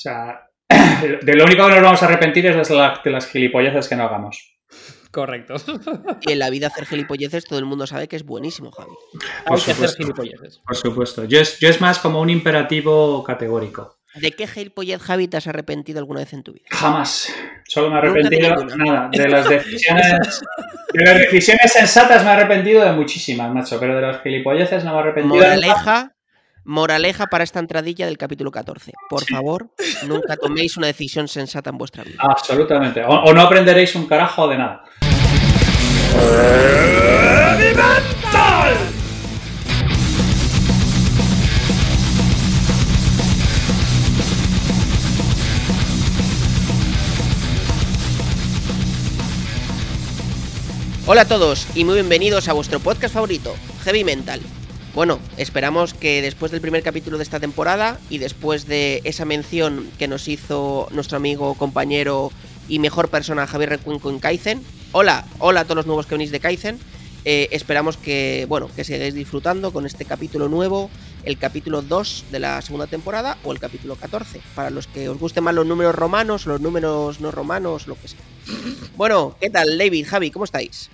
sea, de lo único que nos vamos a arrepentir es de, las gilipolleces que no hagamos. Correcto. Y en la vida hacer gilipolleces todo el mundo sabe que es buenísimo, Javi. Hay que hacer gilipolleces. Por supuesto. Yo es, yo es más como un imperativo categórico. ¿De qué gilipollez, Javi, te has arrepentido alguna vez en tu vida? Jamás. Solo me he arrepentido de nada. De las decisiones. de las decisiones sensatas me he arrepentido de muchísimas, macho. Pero de las gilipolleces no me he arrepentido. Moraleja, moraleja para esta entradilla del capítulo 14. Por favor, nunca toméis una decisión sensata en vuestra vida. Absolutamente. O, no aprenderéis un carajo de nada. Hola a todos y muy bienvenidos a vuestro podcast favorito, Heavy Mental. Bueno, esperamos que después del primer capítulo de esta temporada y después de esa mención que nos hizo nuestro amigo, compañero y mejor persona Javier Recuenco en Kaizen. Hola, hola a todos los nuevos que venís de Kaizen. Eh, esperamos que, bueno, que sigáis disfrutando con este capítulo nuevo, el capítulo 2 de la segunda temporada o el capítulo 14, para los que os gusten más los números romanos, los números no romanos, lo que sea. Bueno, ¿qué tal, David, Javi? ¿Cómo estáis?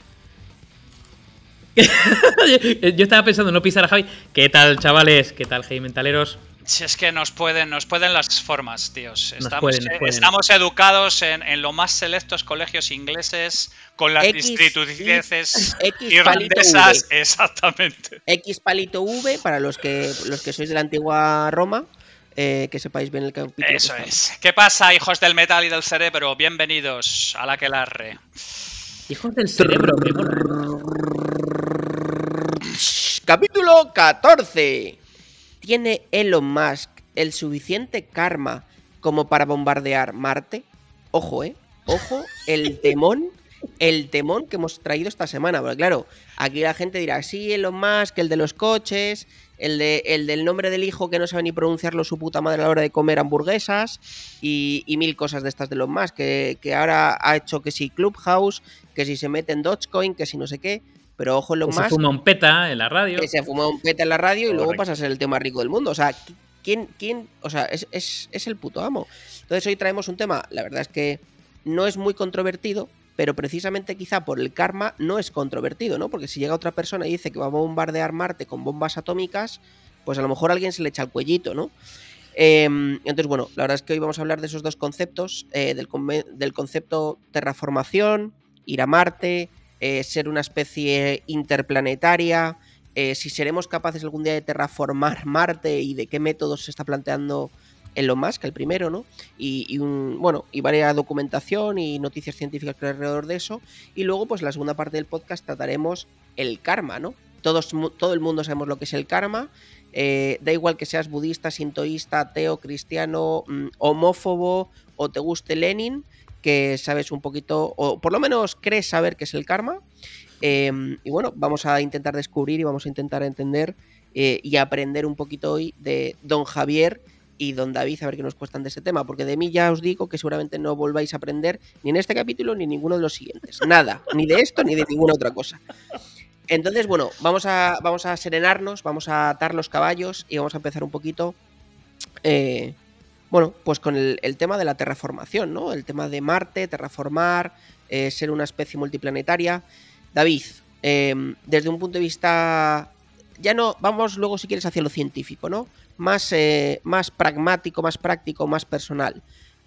Yo estaba pensando no pisar a Javi. ¿Qué tal, chavales? ¿Qué tal, Javi Mentaleros? Si es que nos pueden, nos pueden las formas, tíos. Estamos, estamos educados en, los más selectos colegios ingleses, con las instituciones irlandesas, exactamente. X palito V, para los que, los que sois de la antigua Roma, eh, que sepáis bien el capítulo. Eso es. ¿Qué pasa, hijos del metal y del cerebro? Bienvenidos a la que larre. Hijos del cerebro, Capítulo 14. ¿Tiene Elon Musk el suficiente karma como para bombardear Marte? Ojo, ¿eh? Ojo, el temón, el temón que hemos traído esta semana. Porque claro, aquí la gente dirá, sí, Elon Musk, el de los coches, el, de, el del nombre del hijo que no sabe ni pronunciarlo su puta madre a la hora de comer hamburguesas y, mil cosas de estas de Elon Musk, que, que ahora ha hecho que si Clubhouse, que si se mete en Dogecoin, que si no sé qué. Pero ojo lo más. Se fuma un peta en la radio. Que se fuma un peta en la radio y luego pasa a ser el tema rico del mundo. O sea, ¿quién, quién o sea, es, es, el puto amo. Entonces hoy traemos un tema, la verdad es que no es muy controvertido, pero precisamente quizá por el karma no es controvertido, ¿no? Porque si llega otra persona y dice que va a bombardear Marte con bombas atómicas, pues a lo mejor alguien se le echa el cuellito, ¿no? Em, entonces, bueno, la verdad es que hoy vamos a hablar de esos dos conceptos, eh, del, del concepto terraformación, ir a Marte, eh, ser una especie interplanetaria, eh, si seremos capaces algún día de terraformar Marte y de qué métodos se está planteando en lo más que el primero, ¿no? Y, un, bueno, y varias documentación y noticias científicas alrededor de eso. Y luego, pues la segunda parte del podcast trataremos el karma, ¿no? Todo el mundo sabemos lo que es el karma. Eh, da igual que seas budista, sintoísta, ateo, cristiano, mm, homófobo o te guste Lenin que sabes un poquito, o por lo menos crees saber qué es el karma. Em, y bueno, vamos a intentar descubrir y vamos a intentar entender eh, y aprender un poquito hoy de don Javier y don David a ver qué nos cuestan de ese tema, porque de mí ya os digo que seguramente no volváis a aprender ni en este capítulo ni en ninguno de los siguientes. Nada, ni de esto ni de ninguna otra cosa. Entonces, bueno, vamos a, vamos a serenarnos, vamos a atar los caballos y vamos a empezar un poquito eh, bueno, pues con el, tema de la terraformación, ¿no? El tema de Marte, terraformar, eh, ser una especie multiplanetaria. David, em, desde un punto de vista. Ya no. Vamos luego, si quieres, hacia lo científico, ¿no? Más, eh, más pragmático, más práctico, más personal.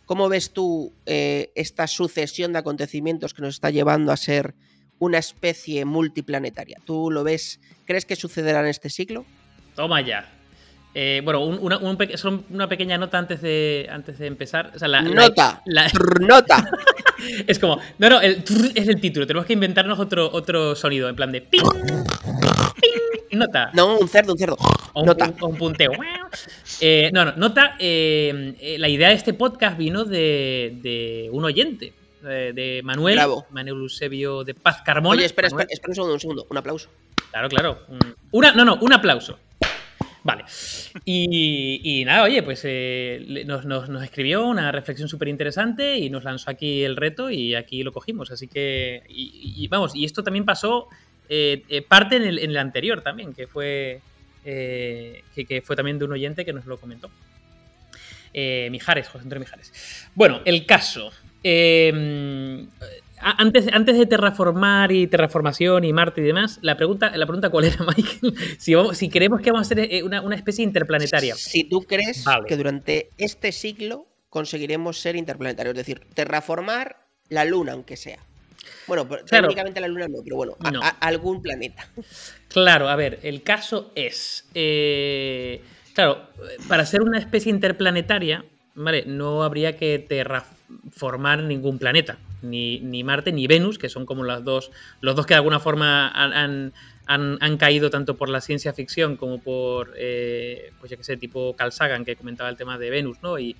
¿Cómo ves tú eh, esta sucesión de acontecimientos que nos está llevando a ser una especie multiplanetaria? ¿Tú lo ves? ¿Crees que sucederá en este siglo? Toma ya. Eh, bueno, una, una, pequeña nota antes de, antes de empezar. nota. nota. es como. No, no, es el título. Tenemos que inventarnos otro, otro sonido, en plan de. Ping, nota. No, un cerdo, un cerdo. nota. Un, punteo. Eh, no, no, nota. Eh, la idea de este podcast vino de, de un oyente. De, Manuel. Manuel Eusebio de Paz Carmona. Oye, espera, espera, espera un segundo, un segundo. Un aplauso. Claro, claro. una, no, no, un aplauso. Vale. Y, nada, oye, pues eh, nos, escribió una reflexión súper interesante y nos lanzó aquí el reto y aquí lo cogimos. Así que, y, vamos, y esto también pasó eh, eh, parte en el, anterior también, que fue, que, fue también de un oyente que nos lo comentó. Eh, Mijares, José Antonio Mijares. Bueno, el caso. Eh, antes, antes de terraformar y terraformación y Marte y demás, la pregunta, la pregunta cuál era, Michael, si, si creemos que vamos a ser eh, una, especie interplanetaria. Si tú crees que durante este siglo conseguiremos ser interplanetarios, es decir, terraformar la Luna, aunque sea. Bueno, técnicamente la Luna no, pero bueno, algún planeta. Claro, a ver, el caso es, eh, claro, para ser una especie interplanetaria, ¿vale? No habría que terraformar ningún planeta ni, Marte ni Venus, que son como las dos, los dos que de alguna forma han, han, caído tanto por la ciencia ficción como por, eh, pues ya que sé, tipo Carl que comentaba el tema de Venus, ¿no? Y,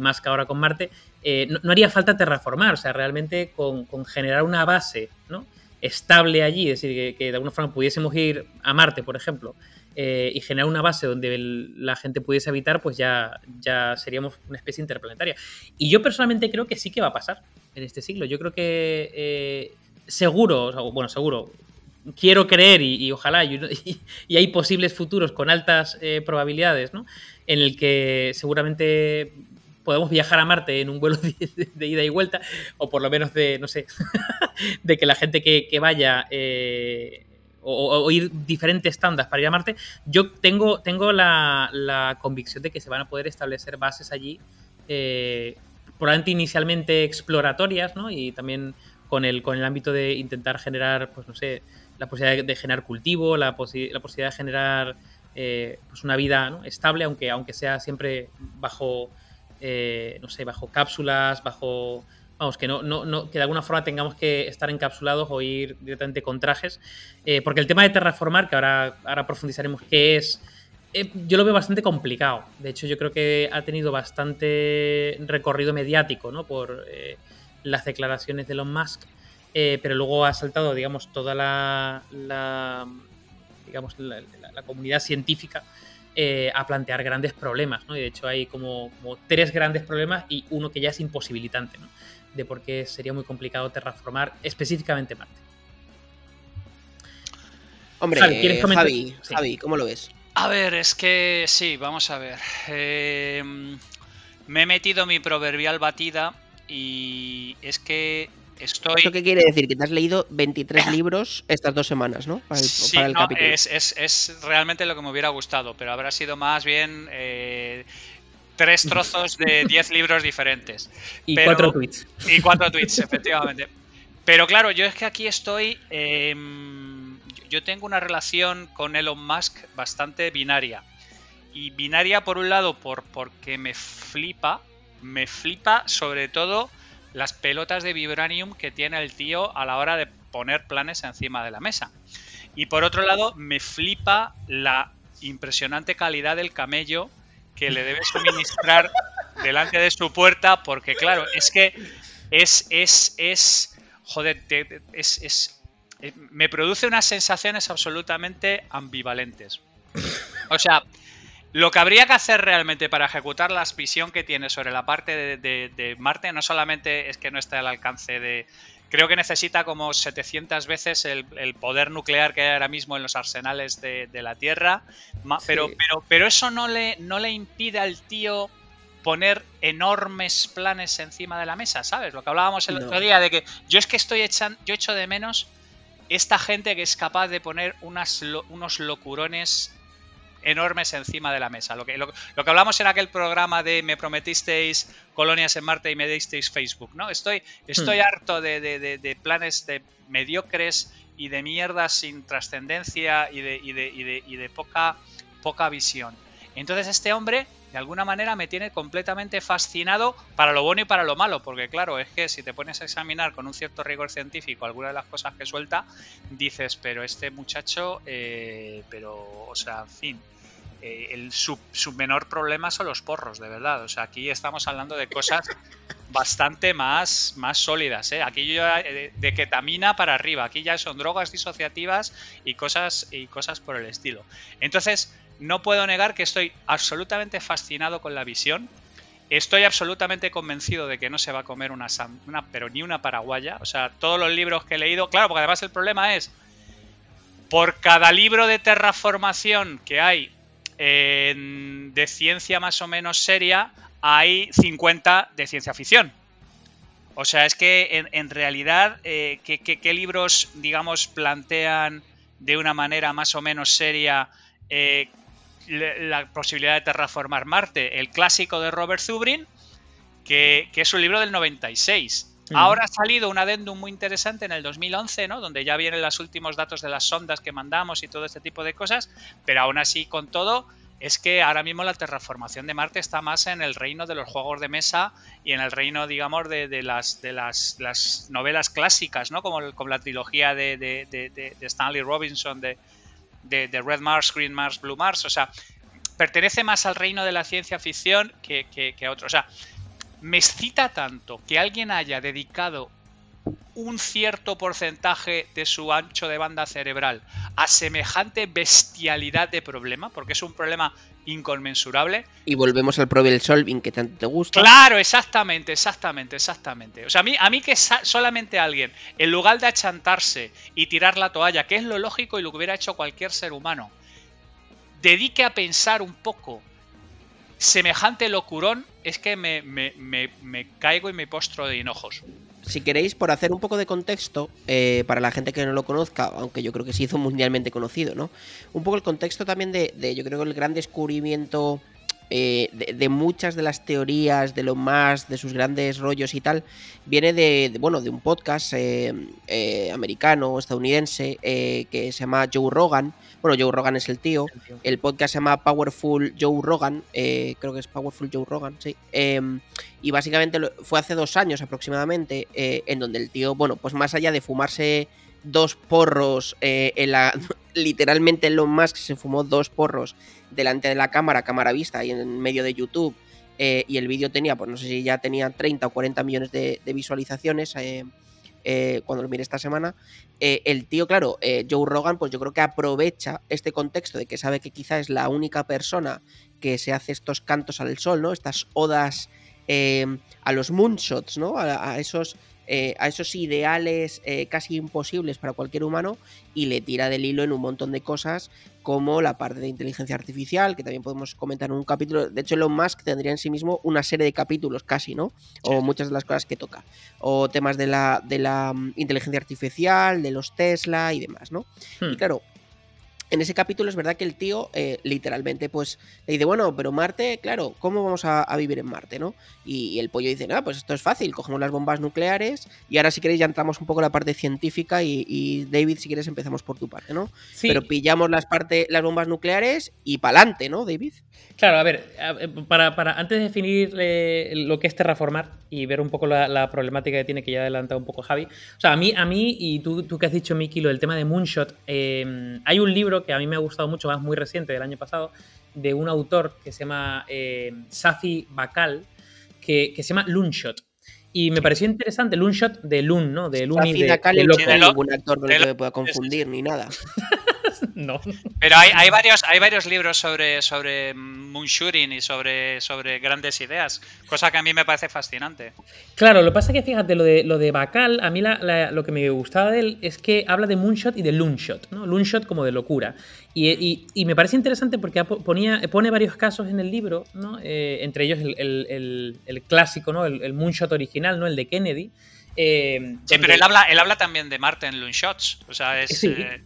más que ahora con Marte, eh, no, haría falta terraformar, o sea, realmente con, generar una base, ¿no? estable allí, es decir, que, de alguna forma pudiésemos ir a Marte, por ejemplo, eh, y generar una base donde la gente pudiese habitar, pues ya, ya seríamos una especie interplanetaria. Y yo personalmente creo que sí que va a pasar en este siglo. Yo creo que eh, seguro, bueno, seguro, quiero creer y, ojalá, y, hay posibles futuros con altas eh, probabilidades, ¿no? En el que seguramente podemos viajar a Marte en un vuelo de, ida y vuelta, o por lo menos de, no sé, de que la gente que, vaya eh, o, ir diferentes tandas para ir a Marte, yo tengo, tengo la, convicción de que se van a poder establecer bases allí probablemente inicialmente exploratorias, ¿no? Y también con el, con el ámbito de intentar generar, pues no sé, la posibilidad de generar cultivo, la, posibilidad de generar eh, pues una vida estable, aunque, aunque sea siempre bajo, eh, no sé, bajo cápsulas, bajo... Vamos, que, no, no, que de alguna forma tengamos que estar encapsulados o ir directamente con trajes. Eh, porque el tema de terraformar, que ahora, ahora profundizaremos qué es, eh, yo lo veo bastante complicado. De hecho, yo creo que ha tenido bastante recorrido mediático, ¿no? Por eh, las declaraciones de Elon Musk. Eh, pero luego ha saltado, digamos, toda la, digamos, la, comunidad científica a plantear grandes problemas, ¿no? Y de hecho hay como, tres grandes problemas y uno que ya es imposibilitante, ¿no? De por qué sería muy complicado terraformar específicamente Marte. Hombre, Javi, Javi, ¿cómo lo ves? A ver, es que sí, vamos a ver. Em, me he metido mi proverbial batida y es que estoy... ¿Esto qué quiere decir? Que te has leído 23 libros estas dos semanas, ¿no? Para el, sí, no, Es, realmente lo que me hubiera gustado, pero habrá sido más bien eh, tres trozos de 10 libros diferentes. Y cuatro tweets. Y cuatro tweets, efectivamente. Pero claro, yo es que aquí estoy... Em, yo tengo una relación con Elon Musk bastante binaria. Y binaria por un lado por, porque me flipa, me flipa sobre todo las pelotas de vibranium que tiene el tío a la hora de poner planes encima de la mesa. Y por otro lado, me flipa la impresionante calidad del camello que le debe suministrar delante de su puerta, porque claro, es que es, es, es, joder, es, es me produce unas sensaciones absolutamente ambivalentes. O sea, lo que habría que hacer realmente para ejecutar la visión que tiene sobre la parte de, Marte no solamente es que no está al alcance de... Creo que necesita como 700 veces el, poder nuclear que hay ahora mismo en los arsenales de, la Tierra, pero, pero, pero eso no le, no le impide al tío poner enormes planes encima de la mesa, ¿sabes? Lo que hablábamos el otro día de que yo es que estoy echando, yo echo de menos esta gente que es capaz de poner unas, unos locurones enormes encima de la mesa. Lo que, lo, que hablamos en aquel programa de me prometisteis colonias en Marte y me disteis Facebook, ¿no? Estoy, estoy hmm. harto de, de, planes de mediocres y de mierdas sin trascendencia y de, y de, y de poca, poca visión. Entonces este hombre de alguna manera me tiene completamente fascinado para lo bueno y para lo malo, porque claro, es que si te pones a examinar con un cierto rigor científico algunas de las cosas que suelta, dices, pero este muchacho, eh, pero, o sea, en fin, eh, el, su, menor problema son los porros, de verdad. O sea, aquí estamos hablando de cosas bastante más, más sólidas. ¿eh? Aquí yo de, de, ketamina para arriba. Aquí ya son drogas disociativas y cosas, y cosas por el estilo. Entonces, no puedo negar que estoy absolutamente fascinado con la visión. Estoy absolutamente convencido de que no se va a comer una, pero ni una paraguaya. O sea, todos los libros que he leído, claro, porque además el problema es, por cada libro de terraformación que hay de ciencia más o menos seria, hay 50 de ciencia ficción. O sea, es que en, realidad, eh, ¿qué, libros, digamos, plantean de una manera más o menos seria eh, la posibilidad de terraformar Marte? El clásico de Robert Zubrin, que, es un libro del 96. Ahora ha salido un adendum muy interesante en el 2011, ¿no? Donde ya vienen los últimos datos de las sondas que mandamos y todo este tipo de cosas, pero aún así, con todo, es que ahora mismo la terraformación de Marte está más en el reino de los juegos de mesa y en el reino, digamos, de, las, de las, novelas clásicas, ¿no? Como, la trilogía de, Stanley Robinson de, Red Mars, Green Mars, Blue Mars. O sea, pertenece más al reino de la ciencia ficción que, que a otro. O sea, me excita tanto que alguien haya dedicado un cierto porcentaje de su ancho de banda cerebral a semejante bestialidad de problema, porque es un problema inconmensurable. Y volvemos al problem solving que tanto te gusta. Claro, exactamente, exactamente, exactamente. O sea, a mí, a mí que solamente alguien, en lugar de achantarse y tirar la toalla, que es lo lógico y lo que hubiera hecho cualquier ser humano, dedique a pensar un poco semejante locurón, es que me, me, caigo y me postro de hinojos. Si queréis, por hacer un poco de contexto, eh, para la gente que no lo conozca, aunque yo creo que se hizo mundialmente conocido, ¿no? Un poco el contexto también de, de yo creo que el gran descubrimiento eh, de, muchas de las teorías de lo más, de sus grandes rollos y tal, viene de, bueno, de un podcast eh, eh, americano, estadounidense, que se llama Joe Rogan. Bueno, Joe Rogan es el tío. El podcast se llama Powerful Joe Rogan. creo que es Powerful Joe Rogan, sí. Em, y básicamente fue hace dos años aproximadamente, en donde el tío, bueno, pues más allá de fumarse dos porros en la. Literalmente Elon Musk se fumó dos porros delante de la cámara, cámara vista y en medio de YouTube. Eh, y el vídeo tenía, pues no sé si ya tenía 30 o 40 millones de, visualizaciones eh, eh, cuando lo miré esta semana. el tío, claro, Joe Rogan, pues yo creo que aprovecha este contexto de que sabe que quizá es la única persona que se hace estos cantos al sol, ¿no? Estas odas a los moonshots, ¿no? a esos eh, a esos ideales eh, casi imposibles para cualquier humano y le tira del hilo en un montón de cosas como la parte de inteligencia artificial, que también podemos comentar en un capítulo. De hecho, Elon Musk tendría en sí mismo una serie de capítulos casi, ¿no? O muchas de las cosas que toca. O temas de la, de la mm, inteligencia artificial, de los Tesla y demás, ¿no? Y hmm. claro, en ese capítulo es verdad que el tío eh, literalmente pues le dice, bueno, pero Marte, claro, ¿cómo vamos a, vivir en Marte, no? Y, el pollo dice, no, pues esto es fácil, cogemos las bombas nucleares y ahora si queréis ya entramos un poco en la parte científica y, David, si quieres empezamos por tu parte, ¿no? Sí. Pero pillamos las, parte, las bombas nucleares y pa'lante, ¿no, David? Claro, a ver, para, para antes de definir lo que es terraformar y ver un poco la, problemática que tiene, que ya adelanta un poco Javi, o sea, a mí, a mí y tú, tú que has dicho, Miki, lo del tema de Moonshot, eh, hay un libro que a mí me ha gustado mucho, más muy reciente del año pasado, de un autor que se llama eh, Safi Bakal, que, se llama Loonshot. Y me pareció interesante, Loonshot de Loon, ¿no? De Loon y de, Bakal de, de, ningún actor no le pueda confundir ni nada. no. Pero hay, varios, hay varios libros sobre, sobre moonshooting y sobre, sobre grandes ideas, cosa que a mí me parece fascinante. Claro, lo que pasa es que fíjate, lo de, lo de Bacal, a mí lo que me gustaba de él es que habla de moonshot y de loonshot, ¿no? Loonshot como de locura. Y, me parece interesante porque ponía, pone varios casos en el libro, ¿no? Eh, entre ellos el, clásico, ¿no? El, moonshot original, ¿no? El de Kennedy. Eh, sí, pero él habla, él habla también de Marte en Loonshots. O sea, es. Eh,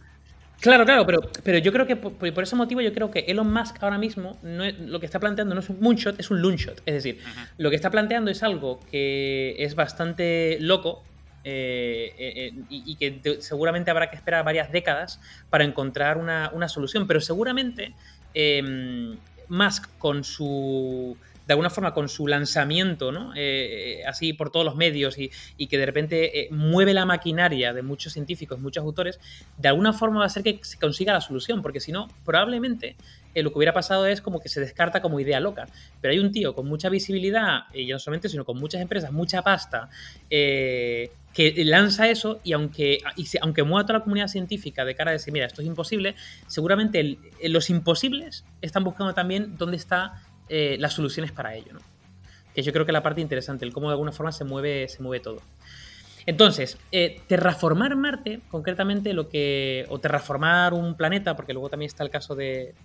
Claro, claro, pero, pero yo creo que por, ese motivo yo creo que Elon Musk ahora mismo no lo que está planteando no es un moonshot, es un loonshot. Es decir, lo que está planteando es algo que es bastante loco eh, eh, eh, y, que seguramente habrá que esperar varias décadas para encontrar una, una solución. Pero seguramente em, Musk con su de alguna forma con su lanzamiento, ¿no? Eh, así por todos los medios y, que de repente eh, mueve la maquinaria de muchos científicos, muchos autores, de alguna forma va a ser que se consiga la solución, porque si no, probablemente eh, lo que hubiera pasado es como que se descarta como idea loca. Pero hay un tío con mucha visibilidad, y no solamente, sino con muchas empresas, mucha pasta, que lanza eso y aunque, y aunque mueva toda la comunidad científica de cara a decir, mira, esto es imposible, seguramente los imposibles están buscando también dónde está eh, las soluciones para ello, ¿no? Que yo creo que la parte interesante, el cómo de alguna forma se mueve, se mueve todo. Entonces, eh, terraformar Marte, concretamente lo que. o terraformar un planeta, porque luego también está el caso de,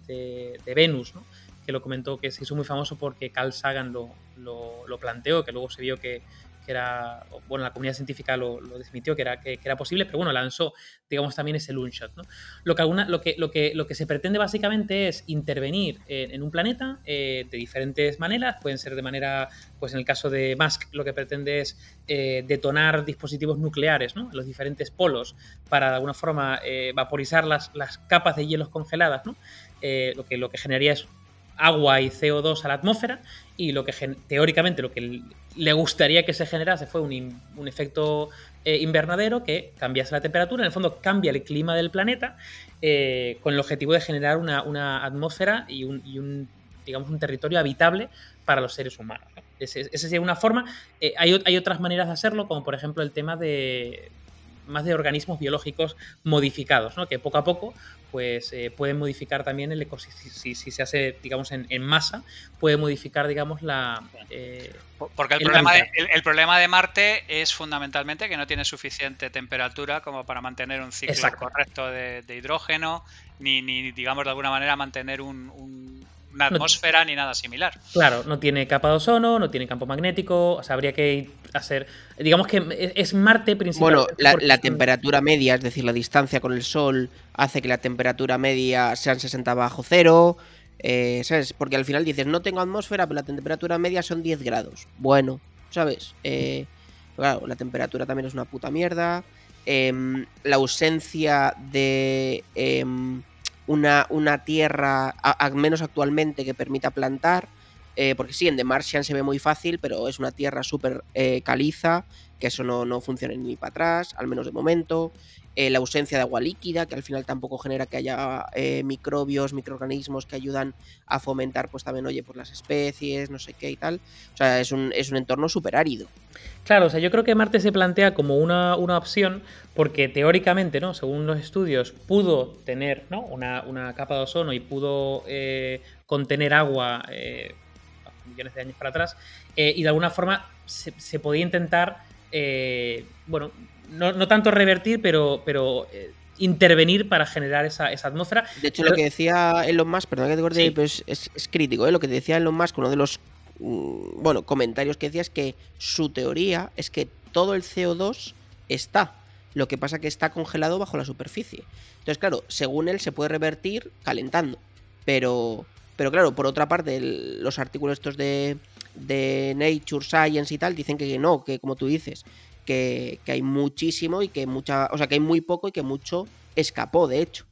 Venus, ¿no? que lo comentó, que se hizo muy famoso porque Carl Sagan lo, lo planteó, que luego se vio que, que era, bueno, la comunidad científica lo, lo desmitió, que era, que, era posible, pero bueno, lanzó, digamos, también ese shot ¿no? Lo que, alguna, lo, que, lo, que, lo que se pretende básicamente es intervenir en, un planeta eh, de diferentes maneras, pueden ser de manera, pues en el caso de Musk, lo que pretende es eh, detonar dispositivos nucleares, ¿no? Los diferentes polos para de alguna forma eh, vaporizar las, las capas de hielos congeladas, ¿no? lo, que, lo que generaría es agua y CO2 a la atmósfera y lo que teóricamente lo que le gustaría que se generase fue un, un efecto eh, invernadero que cambiase la temperatura, en el fondo cambia el clima del planeta eh, con el objetivo de generar una, una atmósfera y un, digamos, un territorio habitable para los seres humanos. Esa sería una forma. Eh, hay, hay otras maneras de hacerlo, como por ejemplo el tema de más de organismos biológicos modificados, ¿no? que poco a poco pues eh, pueden modificar también el ecosistema, si, se hace, digamos, en, masa, puede modificar, digamos, la... Eh, Porque el, problema de, el, problema de, Marte es fundamentalmente que no tiene suficiente temperatura como para mantener un ciclo correcto de, hidrógeno, ni, ni, digamos, de alguna manera mantener un una atmósfera ni nada similar. Claro, no tiene capa de ozono, no tiene campo magnético, o sea, habría que hacer, digamos que es Marte principalmente. Bueno, la, temperatura media, es decir, la distancia con el Sol, hace que la temperatura media sean 60 bajo cero, eh, ¿sabes? Porque al final dices, no tengo atmósfera, pero la temperatura media son 10 grados. Bueno, ¿sabes? Eh, claro, la temperatura también es una puta mierda. Em, la ausencia de... Em, una, una tierra, al menos actualmente, que permita plantar. Eh, porque sí, en The Martian se ve muy fácil, pero es una tierra súper eh, caliza, que eso no, no, funciona ni para atrás, al menos de momento. Eh, la ausencia de agua líquida, que al final tampoco genera que haya microbios, microorganismos que ayudan a fomentar, pues también, oye, por las especies, no sé qué y tal. O sea, es un, es un entorno súper árido. Claro, o sea, yo creo que Marte se plantea como una, opción porque teóricamente, ¿no? Según los estudios, pudo tener ¿no? una, capa de ozono y pudo contener agua millones de años para atrás eh, y de alguna forma se, podía intentar, bueno, no, tanto revertir, pero, pero intervenir para generar esa, atmósfera. De hecho, lo que decía Elon Musk, perdón que te corte, pero es, es, crítico, lo que decía Elon Musk, uno de los Mm, bueno, comentarios que decía es que su teoría es que todo el CO2 está. Lo que pasa que está congelado bajo la superficie. Entonces, claro, según él se puede revertir calentando. Pero, pero claro, por otra parte, los artículos estos de, de Nature Science y tal dicen que no, que como tú dices, que, que hay muchísimo y que mucha, o sea, que hay muy poco y que mucho escapó, de hecho.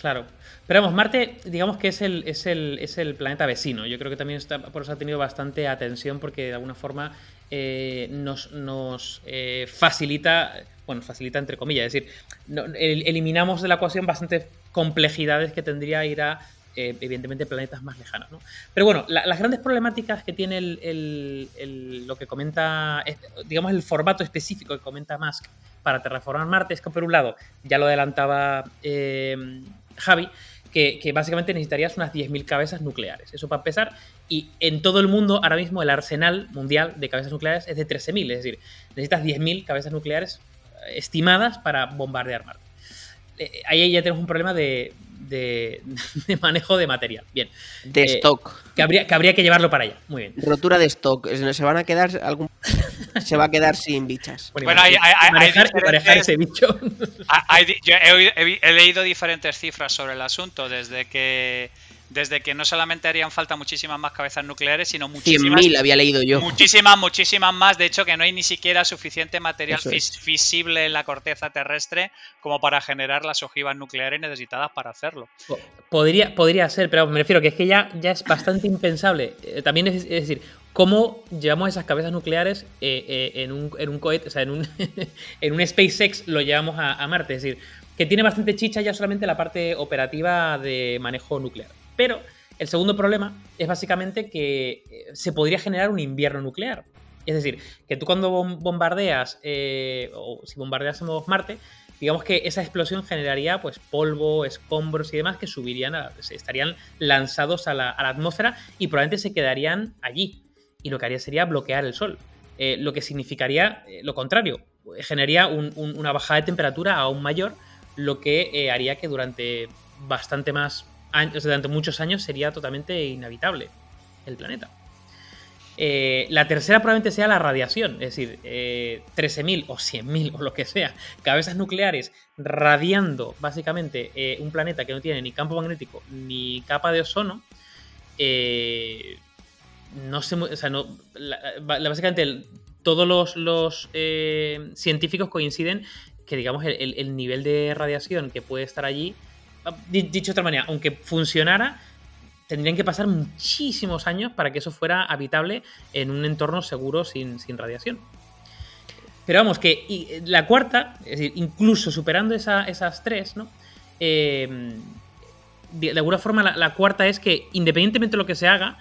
Claro. Pero vamos, Marte, digamos que es el, es el, es el planeta vecino. Yo creo que también por eso ha tenido bastante atención, porque de alguna forma eh, nos, nos eh, facilita, bueno, facilita entre comillas, es decir, eliminamos de la ecuación bastantes complejidades que tendría ir a, eh, evidentemente, planetas más lejanos. ¿no? Pero bueno, las grandes problemáticas que tiene el, lo que comenta, digamos, el formato específico que comenta Musk para terraformar Marte es que, por un lado, ya lo adelantaba Javi, que, básicamente necesitarías unas 10.000 cabezas nucleares. Eso para empezar. Y en todo el mundo, ahora mismo, el arsenal mundial de cabezas nucleares es de 13.000. Es decir, necesitas 10.000 cabezas nucleares eh, estimadas para bombardear Marte. Eh, ahí ya tenemos un problema de, de, manejo de material. Bien. De eh, stock. Que habría, que habría que llevarlo para allá. Muy bien. Rotura de stock. Se van a quedar algún. se va a quedar sin bichas. Bueno, hay, hay, ese bicho. yo he leído diferentes cifras sobre el asunto, desde que desde que no solamente harían falta muchísimas más cabezas nucleares, sino muchísimas. 100.000 había leído yo. Muchísimas, muchísimas más. De hecho, que no hay ni siquiera suficiente material visible en la corteza terrestre como para generar las ojivas nucleares necesitadas para hacerlo. Podría, podría ser, pero me refiero que es que ya, ya es bastante impensable. Eh, también es, decir, ¿cómo llevamos esas cabezas nucleares eh, eh, en, un, en un cohete, o sea, en un, en un SpaceX lo llevamos a, a Marte? Es decir, que tiene bastante chicha ya solamente la parte operativa de manejo nuclear. Pero el segundo problema es básicamente que eh, se podría generar un invierno nuclear. Es decir, que tú cuando bombardeas, eh, o si bombardeásemos Marte, digamos que esa explosión generaría pues polvo, escombros y demás que subirían, estarían lanzados a la, atmósfera y probablemente se quedarían allí. Y lo que haría sería bloquear el sol. Eh, lo que significaría lo contrario, generaría una bajada de temperatura aún mayor, lo que haría que durante bastante más durante muchos años sería totalmente inhabitable el planeta. Eh, la tercera probablemente sea la radiación, es decir, 13.000 o 100.000 o lo que sea, cabezas nucleares radiando básicamente un planeta que no tiene ni campo magnético ni capa de ozono. no sé, o sea, no, básicamente todos los, eh, científicos coinciden que, digamos, el, nivel de radiación que puede estar allí, dicho de otra manera, aunque funcionara, tendrían que pasar muchísimos años para que eso fuera habitable en un entorno seguro sin, radiación. Pero vamos, que la cuarta, es decir, incluso superando esas tres, ¿no? Eh, de, alguna forma, la, cuarta es que independientemente de lo que se haga,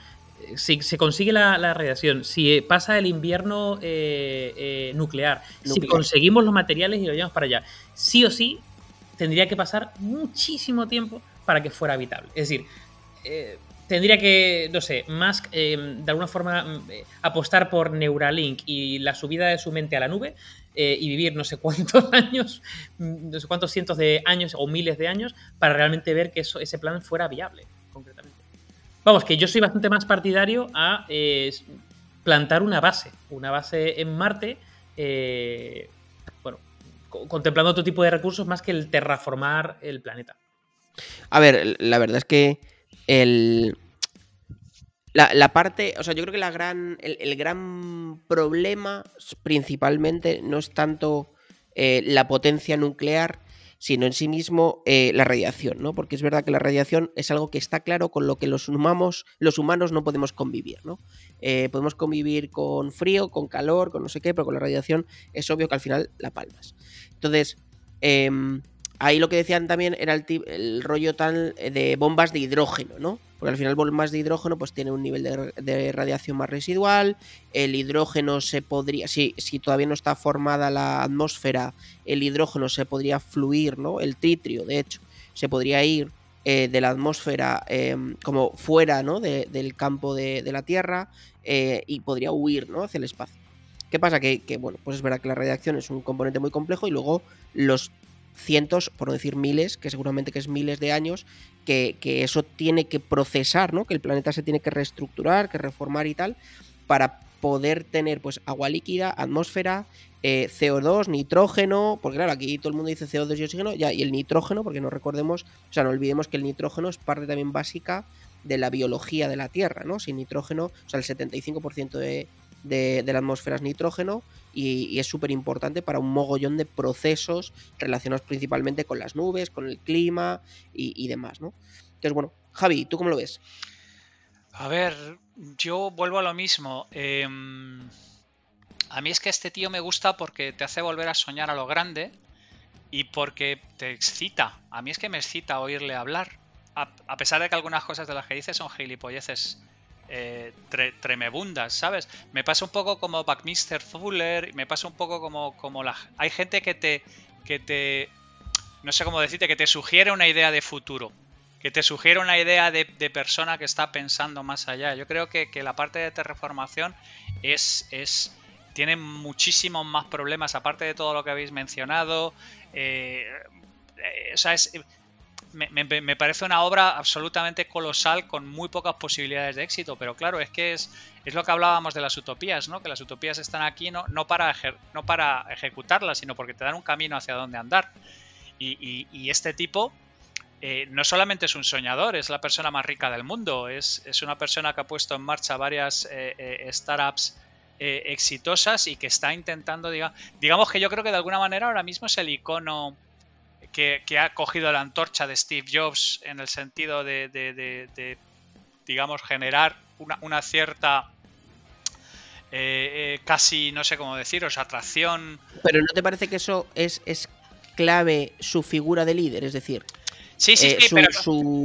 si se consigue la, radiación, si pasa el invierno eh, eh, nuclear, si conseguimos los materiales y lo llevamos para allá, sí o sí tendría que pasar muchísimo tiempo para que fuera habitable. Es decir, eh, tendría que, no sé, Musk de alguna forma apostar por Neuralink y la subida de su mente a la nube y vivir no sé cuántos años, no sé cuántos cientos de años o miles de años para realmente ver que eso, ese plan fuera viable, concretamente. Vamos, que yo soy bastante más partidario a eh, plantar una base, una base en Marte, eh, contemplando otro tipo de recursos más que el terraformar el planeta. A ver, la verdad es que el, la, parte, o sea, yo creo que la gran, el, gran problema principalmente no es tanto eh, la potencia nuclear, sino en sí mismo eh, la radiación, ¿no? Porque es verdad que la radiación es algo que está claro con lo que los humanos, los humanos no podemos convivir, ¿no? Eh, podemos convivir con frío, con calor, con no sé qué, pero con la radiación es obvio que al final la palmas. Entonces, em, ahí lo que decían también era el, el rollo tal de bombas de hidrógeno, ¿no? porque al final bombas de hidrógeno pues tiene un nivel de, radiación más residual, el hidrógeno se podría, si, si, todavía no está formada la atmósfera, el hidrógeno se podría fluir, ¿no? El tritrio, de hecho, se podría ir eh, de la atmósfera em, como fuera, ¿no? del campo de, la Tierra eh, y podría huir, ¿no? Hacia el espacio. ¿Qué pasa? Que, que, bueno, pues es verdad que la radiación es un componente muy complejo y luego los cientos, por no decir miles, que seguramente que es miles de años, que, eso tiene que procesar, ¿no? Que el planeta se tiene que reestructurar, que reformar y tal, para poder tener pues agua líquida, atmósfera, eh, CO2, nitrógeno, porque claro, aquí todo el mundo dice CO2 y oxígeno, ya, y el nitrógeno, porque no recordemos, o sea, no olvidemos que el nitrógeno es parte también básica de la biología de la Tierra, ¿no? Sin nitrógeno, o sea, el 75% de, de, la atmósfera es nitrógeno y, es súper importante para un mogollón de procesos relacionados principalmente con las nubes, con el clima y, demás, ¿no? Entonces, bueno, Javi, ¿tú cómo lo ves? A ver, yo vuelvo a lo mismo. Em, a mí es que este tío me gusta porque te hace volver a soñar a lo grande y porque te excita. A mí es que me excita oírle hablar. A, pesar de que algunas cosas de las que dice son gilipolleces eh, tremebundas, ¿sabes? Me pasa un poco como Buckminster Fuller, me pasa un poco como, como la... Hay gente que te, que te... No sé cómo decirte, que te sugiere una idea de futuro, que te sugiere una idea de, persona que está pensando más allá. Yo creo que, la parte de terraformación es, es, tiene muchísimos más problemas, aparte de todo lo que habéis mencionado. Eh, eh, o sea, es, me, parece una obra absolutamente colosal con muy pocas posibilidades de éxito, pero claro, es que es, es lo que hablábamos de las utopías, ¿no? Que las utopías están aquí no, no, para, no para ejecutarlas, sino porque te dan un camino hacia donde andar. Y, este tipo eh, no solamente es un soñador, es la persona más rica del mundo, es, es una persona que ha puesto en marcha varias eh, eh, startups exitosas y que está intentando, digamos que yo creo que de alguna manera ahora mismo es el icono que, ha cogido la antorcha de Steve Jobs en el sentido de, digamos, generar una, cierta eh, eh, casi, no sé cómo deciros, atracción. Pero ¿no te parece que eso es, es clave su figura de líder? Es decir, Sí, sí, eh, sí, pero,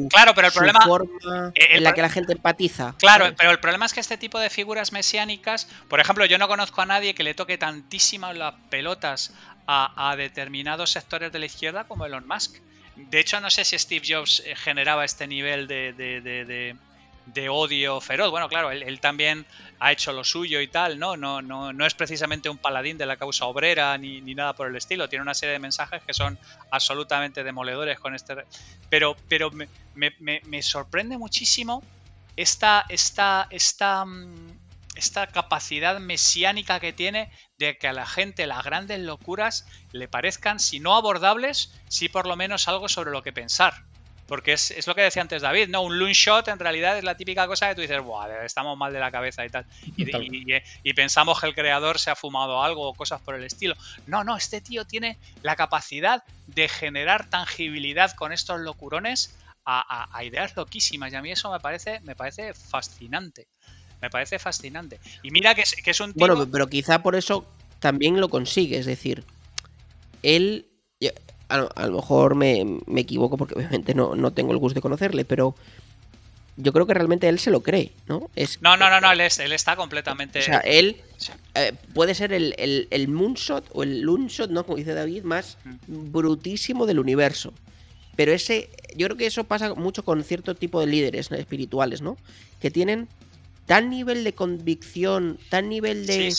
claro, pero el problema forma en la que la gente empatiza. Claro, pero el problema es que este tipo de figuras mesiánicas, por ejemplo, yo no conozco a nadie que le toque tantísimas las pelotas a, determinados sectores de la izquierda como Elon Musk. De hecho, no sé si Steve Jobs eh, generaba este nivel de, de odio feroz. Bueno, claro, él, también ha hecho lo suyo y tal, ¿no? No, no, no es precisamente un paladín de la causa obrera ni, nada por el estilo. Tiene una serie de mensajes que son absolutamente demoledores con este. Pero, pero me, me, sorprende muchísimo esta, esta, esta, mm, esta capacidad mesiánica que tiene de que a la gente las grandes locuras le parezcan, si no abordables, sí por lo menos algo sobre lo que pensar. Porque es, lo que decía antes David, ¿no? Un loon shot en realidad es la típica cosa que tú dices, Buah, estamos mal de la cabeza y tal. Y, pensamos que el creador se ha fumado algo o cosas por el estilo. No, no, este tío tiene la capacidad de generar tangibilidad con estos locurones a, ideas loquísimas. Y a mí eso me parece, me parece fascinante. Me parece fascinante. Y mira que es, que es un tío... Bueno, pero quizá por eso también lo consigue. Es decir, él a, lo mejor me, equivoco porque obviamente no, no tengo el gusto de conocerle, pero yo creo que realmente él se lo cree, ¿no? Es, no, no, no, no él, está completamente... O sea, él eh, puede ser el, el, moonshot o el loonshot, ¿no? Como dice David, más mm. brutísimo del universo. Pero ese, yo creo que eso pasa mucho con cierto tipo de líderes espirituales, ¿no? Que tienen tan nivel de convicción, tan nivel de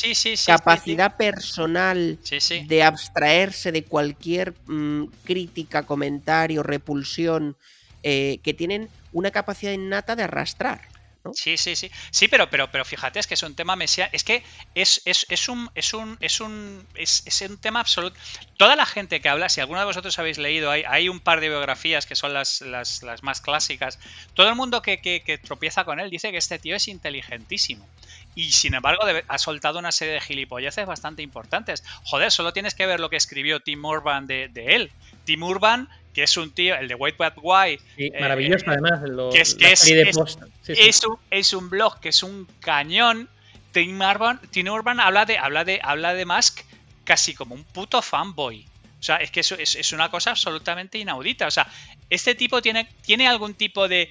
capacidad personal de abstraerse de cualquier mm, crítica, comentario, repulsión, eh, que tienen una capacidad innata de arrastrar. Sí, sí, sí. Sí, pero, pero, pero fíjate, es que es un tema mesía. Es que es, es, es un, es un, es un, es, un tema absoluto. Toda la gente que habla, si alguno de vosotros habéis leído, hay, hay un par de biografías que son las, las, las más clásicas. Todo el mundo que, que, tropieza con él dice que este tío es inteligentísimo. Y sin embargo, ha soltado una serie de gilipolleces bastante importantes. Joder, solo tienes que ver lo que escribió Tim Urban de, de él. Tim Urban que es un tío, el de White Bad White. Eh, maravilloso, además. que es, que es, Un, es, un, blog que es un cañón. Tim Urban, Tim Urban habla de, habla de, habla de Musk casi como un puto fanboy. O sea, es que eso es, una cosa absolutamente inaudita. O sea, este tipo tiene, tiene algún tipo de,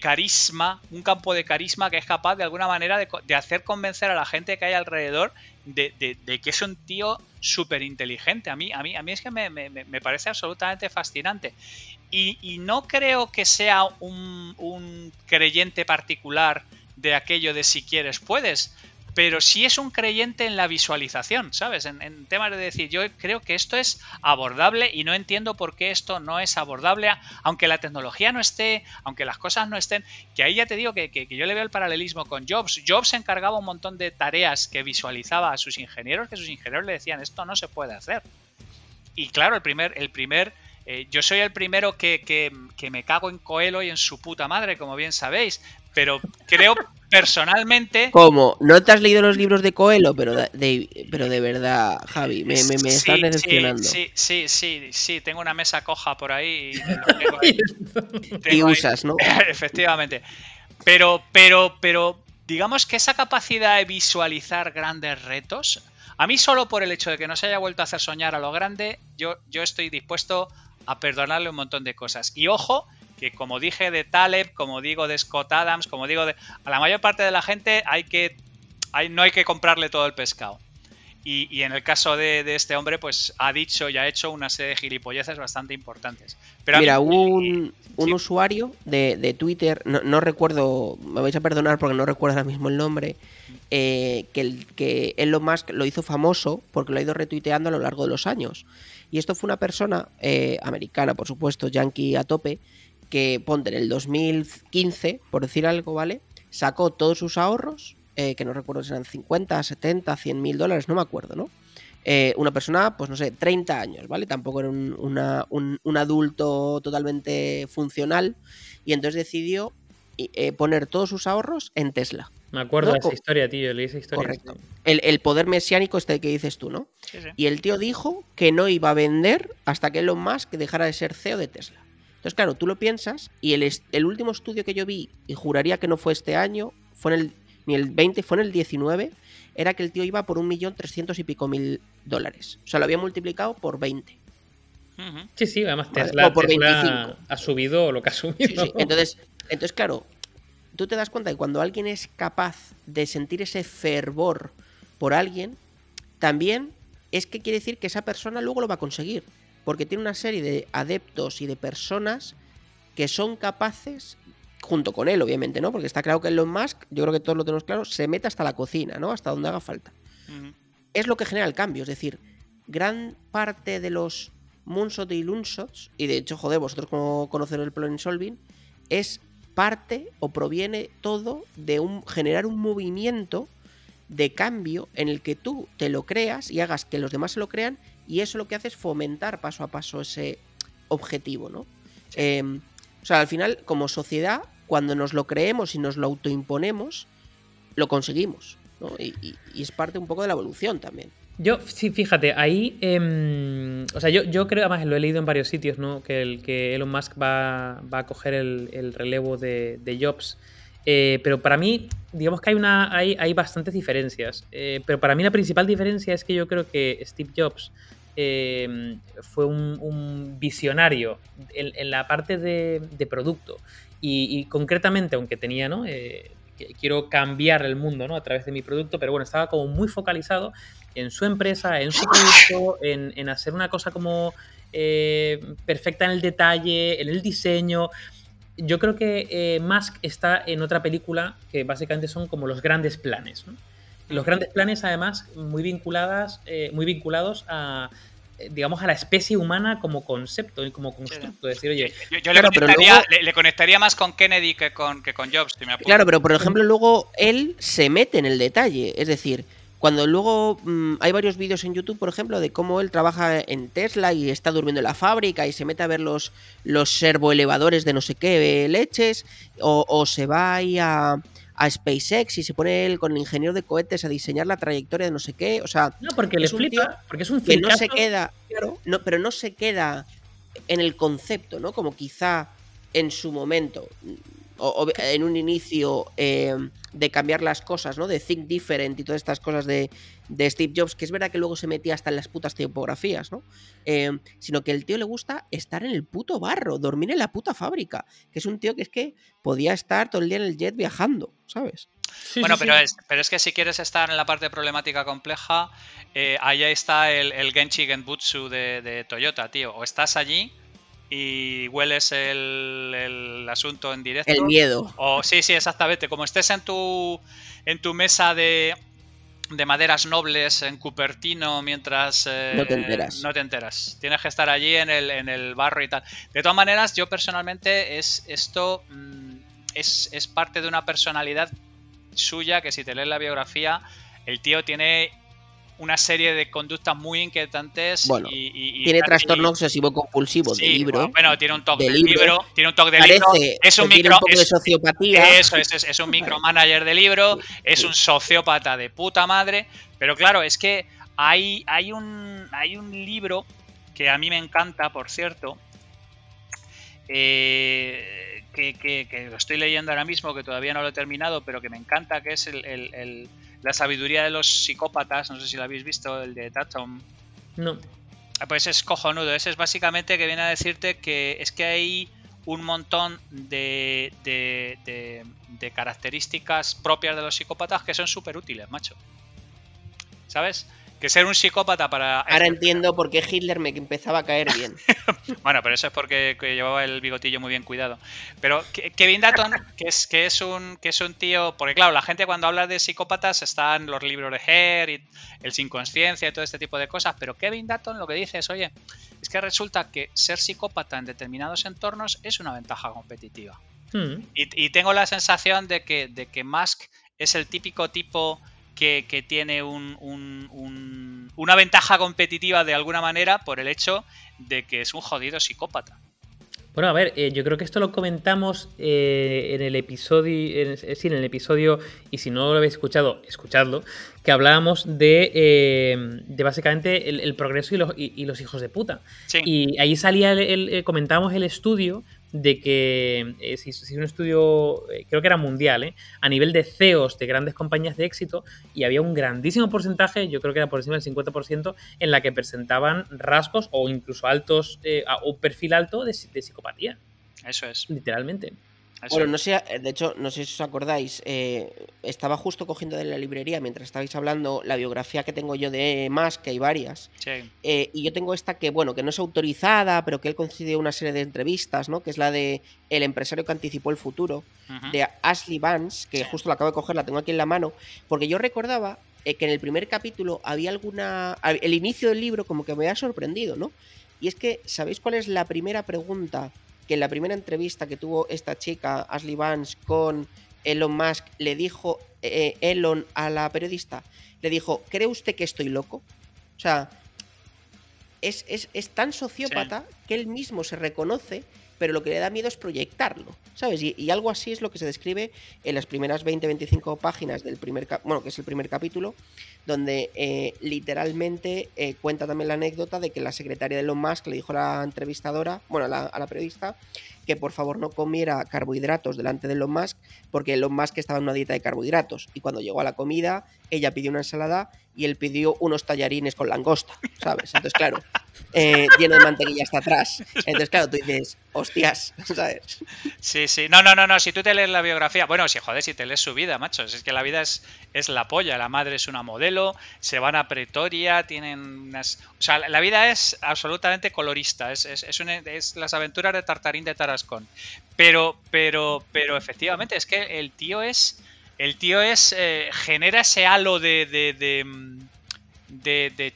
carisma, un campo de carisma que es capaz de alguna manera de, hacer convencer a la gente que hay alrededor de, que es un tío súper inteligente. A mí, a, mí, a mí es que me, parece absolutamente fascinante. Y, no creo que sea un, un creyente particular de aquello de si quieres puedes, pero sí es un creyente en la visualización, ¿sabes? En, temas de decir, yo creo que esto es abordable y no entiendo por qué esto no es abordable, aunque la tecnología no esté, aunque las cosas no estén, que ahí ya te digo que, yo le veo el paralelismo con Jobs. Jobs se encargaba un montón de tareas que visualizaba a sus ingenieros, que sus ingenieros le decían, esto no se puede hacer. Y claro, el primer, el primer eh, yo soy el primero que, que, que, me cago en Coelho y en su puta madre, como bien sabéis, pero creo personalmente. ¿Cómo? ¿No te has leído los libros de Coelho? Pero de, pero de verdad, Javi, me, me, estás decepcionando. Sí, sí, sí, sí, tengo una mesa coja por ahí. Y, usas, ¿no? Efectivamente. Pero, pero, pero, digamos que esa capacidad de visualizar grandes retos, a mí solo por el hecho de que no se haya vuelto a hacer soñar a lo grande, yo, yo estoy dispuesto a perdonarle un montón de cosas. Y ojo, que como dije de Taleb, como digo de Scott Adams, como digo de... A la mayor parte de la gente hay que... Hay, no hay que comprarle todo el pescado. Y, en el caso de, este hombre, pues ha dicho y ha hecho una serie de gilipolleces bastante importantes. Pero Mira, un, un usuario de, Twitter, no, recuerdo, me vais a perdonar porque no recuerdo ahora mismo el nombre, eh, que, el, que Elon Musk lo hizo famoso porque lo ha ido retuiteando a lo largo de los años. Y esto fue una persona eh, americana, por supuesto, yankee a tope, que ponte en el 2015, por decir algo, ¿vale? Sacó todos sus ahorros, eh, que no recuerdo si eran 50, 70, 100 mil dólares, no me acuerdo, ¿no? Eh, una persona, pues no sé, 30 años, ¿vale? Tampoco era un, adulto totalmente funcional y entonces decidió eh, poner todos sus ahorros en Tesla. Me acuerdo de esa historia, tío, leí esa historia. Correcto. El, poder mesiánico este que dices tú, ¿no? Y el tío dijo que no iba a vender hasta que Elon Musk dejara de ser CEO de Tesla. Entonces, claro, tú lo piensas y el, el último estudio que yo vi, y juraría que no fue este año, fue en el, ni el 20, fue en el 19, era que el tío iba por un millón trescientos y pico mil dólares. O sea, lo había multiplicado por 20. Sí, sí, además Tesla, por ha subido lo que ha subido. Sí, sí. Entonces, entonces, claro, tú te das cuenta que cuando alguien es capaz de sentir ese fervor por alguien, también es que quiere decir que esa persona luego lo va a conseguir porque tiene una serie de adeptos y de personas que son capaces junto con él, obviamente, ¿no? Porque está claro que Elon Musk, yo creo que todos lo tenemos claro, se mete hasta la cocina, ¿no? Hasta donde haga falta. Es lo que genera el cambio, es decir, gran parte de los moonshots y loonshots, y de hecho, joder, vosotros como conocer el problem solving, es parte o proviene todo de un generar un movimiento de cambio en el que tú te lo creas y hagas que los demás se lo crean y eso lo que hace es fomentar paso a paso ese objetivo, ¿no? Em, o sea, al final, como sociedad, cuando nos lo creemos y nos lo autoimponemos, lo conseguimos, ¿no? Y, es parte un poco de la evolución también. Yo, sí, fíjate, ahí, em, o sea, yo, yo creo, además lo he leído en varios sitios, ¿no? Que, el, que Elon Musk va, a coger el, relevo de, Jobs. Eh, pero para mí, digamos que hay, una, hay, hay bastantes diferencias. Eh, pero para mí la principal diferencia es que yo creo que Steve Jobs Em, fue un, visionario en, la parte de, producto. Y, concretamente, aunque tenía, ¿no? Eh, quiero cambiar el mundo ¿no? a través de mi producto, pero bueno, estaba como muy focalizado en su empresa, en su producto, en, hacer una cosa como eh, perfecta en el detalle, en el diseño. Yo creo que eh, Musk está en otra película que básicamente son como los grandes planes. ¿no? Los grandes planes, además, muy vinculadas, eh, muy vinculados a eh, digamos, a la especie humana como concepto y como constructo. Decir, oye, yo, le, conectaría, más con Kennedy que con, que con Jobs, Claro, pero por ejemplo, luego él se mete en el detalle. Es decir, cuando luego mm, hay varios vídeos en YouTube, por ejemplo, de cómo él trabaja en Tesla y está durmiendo en la fábrica y se mete a ver los, los servoelevadores de no sé qué leches, o, o se va ahí a a SpaceX y se pone él con el ingeniero de cohetes a diseñar la trayectoria de no sé qué. O sea, no, porque le flipa, porque es un que no se queda, no, pero no se queda en el concepto, ¿no? Como quizá en su momento, o, en un inicio eh, de cambiar las cosas, ¿no? De Think Different y todas estas cosas de, de Steve Jobs, que es verdad que luego se metía hasta en las putas tipografías, ¿no? Eh, sino que el tío le gusta estar en el puto barro, dormir en la puta fábrica, que es un tío que es que podía estar todo el día en el jet viajando, ¿sabes? bueno, pero, Es, pero es que si quieres estar en la parte problemática compleja, eh, ahí está el, el Genchi Genbutsu de, de Toyota, tío. O estás allí y hueles el, asunto en directo. El miedo. O sí, sí, exactamente. Como estés en tu en tu mesa de, de maderas nobles en Cupertino mientras eh, no te enteras. No te enteras. Tienes que estar allí en el, en el barro y tal. De todas maneras, yo personalmente es esto mm, es, es parte de una personalidad suya que si te lees la biografía, el tío tiene una serie de conductas muy inquietantes. Bueno, y, tiene trastorno obsesivo compulsivo de libro. Bueno, tiene un toque de libro, tiene un toque de libro. Es un micro. de sociopatía. Eso es, es, un micromanager de libro, es un sociópata de puta madre. Pero claro, es que hay, hay, un, hay un libro que a mí me encanta, por cierto. Eh, que, lo estoy leyendo ahora mismo, que todavía no lo he terminado, pero que me encanta, que es el la sabiduría de los psicópatas, no sé si lo habéis visto, el de Tatum. No. Ah, pues es cojonudo. Ese es básicamente que viene a decirte que es que hay un montón de, de, de características propias de los psicópatas que son súper útiles, macho. ¿Sabes? Que ser un psicópata para... Ahora entiendo por qué Hitler me empezaba a caer bien. bueno, pero eso es porque llevaba el bigotillo muy bien cuidado. Pero Kevin Dutton, que es, que es, un, que es un tío... Porque claro, la gente cuando habla de psicópatas están los libros de Her y el sin conciencia y todo este tipo de cosas, pero Kevin Dutton lo que dice es, oye, es que resulta que ser psicópata en determinados entornos es una ventaja competitiva. Hmm. Y, tengo la sensación de que, de que Musk es el típico tipo que, tiene una ventaja competitiva de alguna manera por el hecho de que es un jodido psicópata. Bueno, a ver, eh, yo creo que esto lo comentamos eh, en el episodio, en, sí, en el episodio, y si no lo habéis escuchado, escuchadlo, que hablábamos de, eh, de básicamente el, progreso y los, hijos de puta. Y ahí salía, el, comentábamos el estudio de que eh, si, si, un estudio, eh, creo que era mundial, ¿eh? a nivel de CEOs de grandes compañías de éxito, y había un grandísimo porcentaje, yo creo que era por encima del 50%, en la que presentaban rasgos o incluso altos, o perfil alto de, psicopatía. Eso es. Literalmente. Bueno, no sé, de hecho, no sé si os acordáis, eh, estaba justo cogiendo de la librería mientras estabais hablando la biografía que tengo yo de Musk, que hay varias. Eh, y yo tengo esta que, bueno, que no es autorizada, pero que él concedió una serie de entrevistas, ¿no? Que es la de El empresario que anticipó el futuro, de Ashley Vance, que justo la acabo de coger, la tengo aquí en la mano, porque yo recordaba eh, que en el primer capítulo había alguna. El inicio del libro, como que me había sorprendido, ¿no? Y es que, ¿sabéis cuál es la primera pregunta que en la primera entrevista que tuvo esta chica, Ashley Vance, con Elon Musk, le dijo eh, Elon a la periodista? Le dijo, ¿cree usted que estoy loco? O sea, es, tan sociópata que él mismo se reconoce pero lo que le da miedo es proyectarlo, ¿sabes? Y, algo así es lo que se describe en las primeras 20-25 páginas del primer, bueno, que es el primer capítulo, donde eh, literalmente eh, cuenta también la anécdota de que la secretaria de Elon Musk le dijo a la entrevistadora, bueno, a la, periodista, que por favor no comiera carbohidratos delante de Elon Musk, porque Elon Musk estaba en una dieta de carbohidratos. Y cuando llegó a la comida, ella pidió una ensalada y él pidió unos tallarines con langosta, ¿sabes? Entonces, claro, eh, lleno de mantequilla hasta atrás. Entonces, claro, tú dices, hostias, ¿sabes? Sí, sí. No, no, no, no. Si tú te lees la biografía, bueno, si joder, si te lees su vida, macho, es que la vida es, es la polla. La madre es una modelo, se van a Pretoria, tienen unas. O sea, la vida es absolutamente colorista. Es, es, es, las aventuras de Tartarín de Pero, pero, pero efectivamente, es que el tío es. El tío es. Eh, genera ese halo de, de, de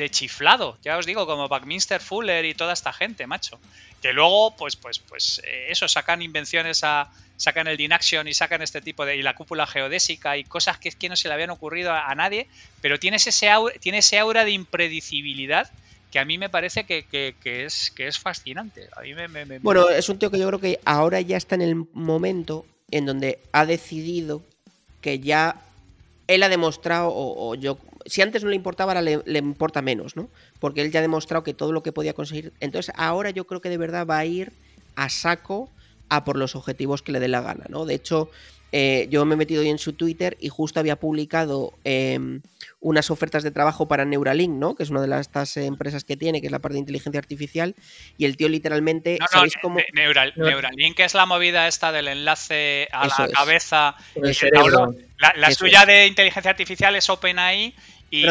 de chiflado, ya os digo, como Buckminster Fuller y toda esta gente, macho. Que luego, pues, pues, pues, eh, eso, sacan invenciones a. sacan el Dinaction y sacan este tipo de. y la cúpula geodésica y cosas que, que no se le habían ocurrido a, nadie, pero tienes ese aura, tiene ese aura de impredecibilidad que a mí me parece que, es, que es fascinante. A mí me, Bueno, es un tío que yo creo que ahora ya está en el momento en donde ha decidido que ya él ha demostrado, o yo si antes no le importaba, ahora le, importa menos, ¿no? Porque él ya ha demostrado que todo lo que podía conseguir. Entonces, ahora yo creo que de verdad va a ir a saco a por los objetivos que le dé la gana, ¿no? De hecho, eh, yo me he metido hoy en su Twitter y justo había publicado em, unas ofertas de trabajo para Neuralink, ¿no? Que es una de las estas empresas que tiene, que es la parte de inteligencia artificial. Y el tío literalmente. ¿sabéis cómo? Neuralink es la movida esta del enlace a la cabeza. La, suya de inteligencia artificial es OpenAI y,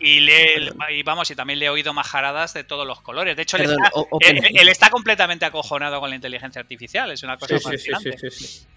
y, vamos, y también le he oído majaradas de todos los colores. De hecho, él, está, completamente acojonado con la inteligencia artificial. Es una cosa fascinante.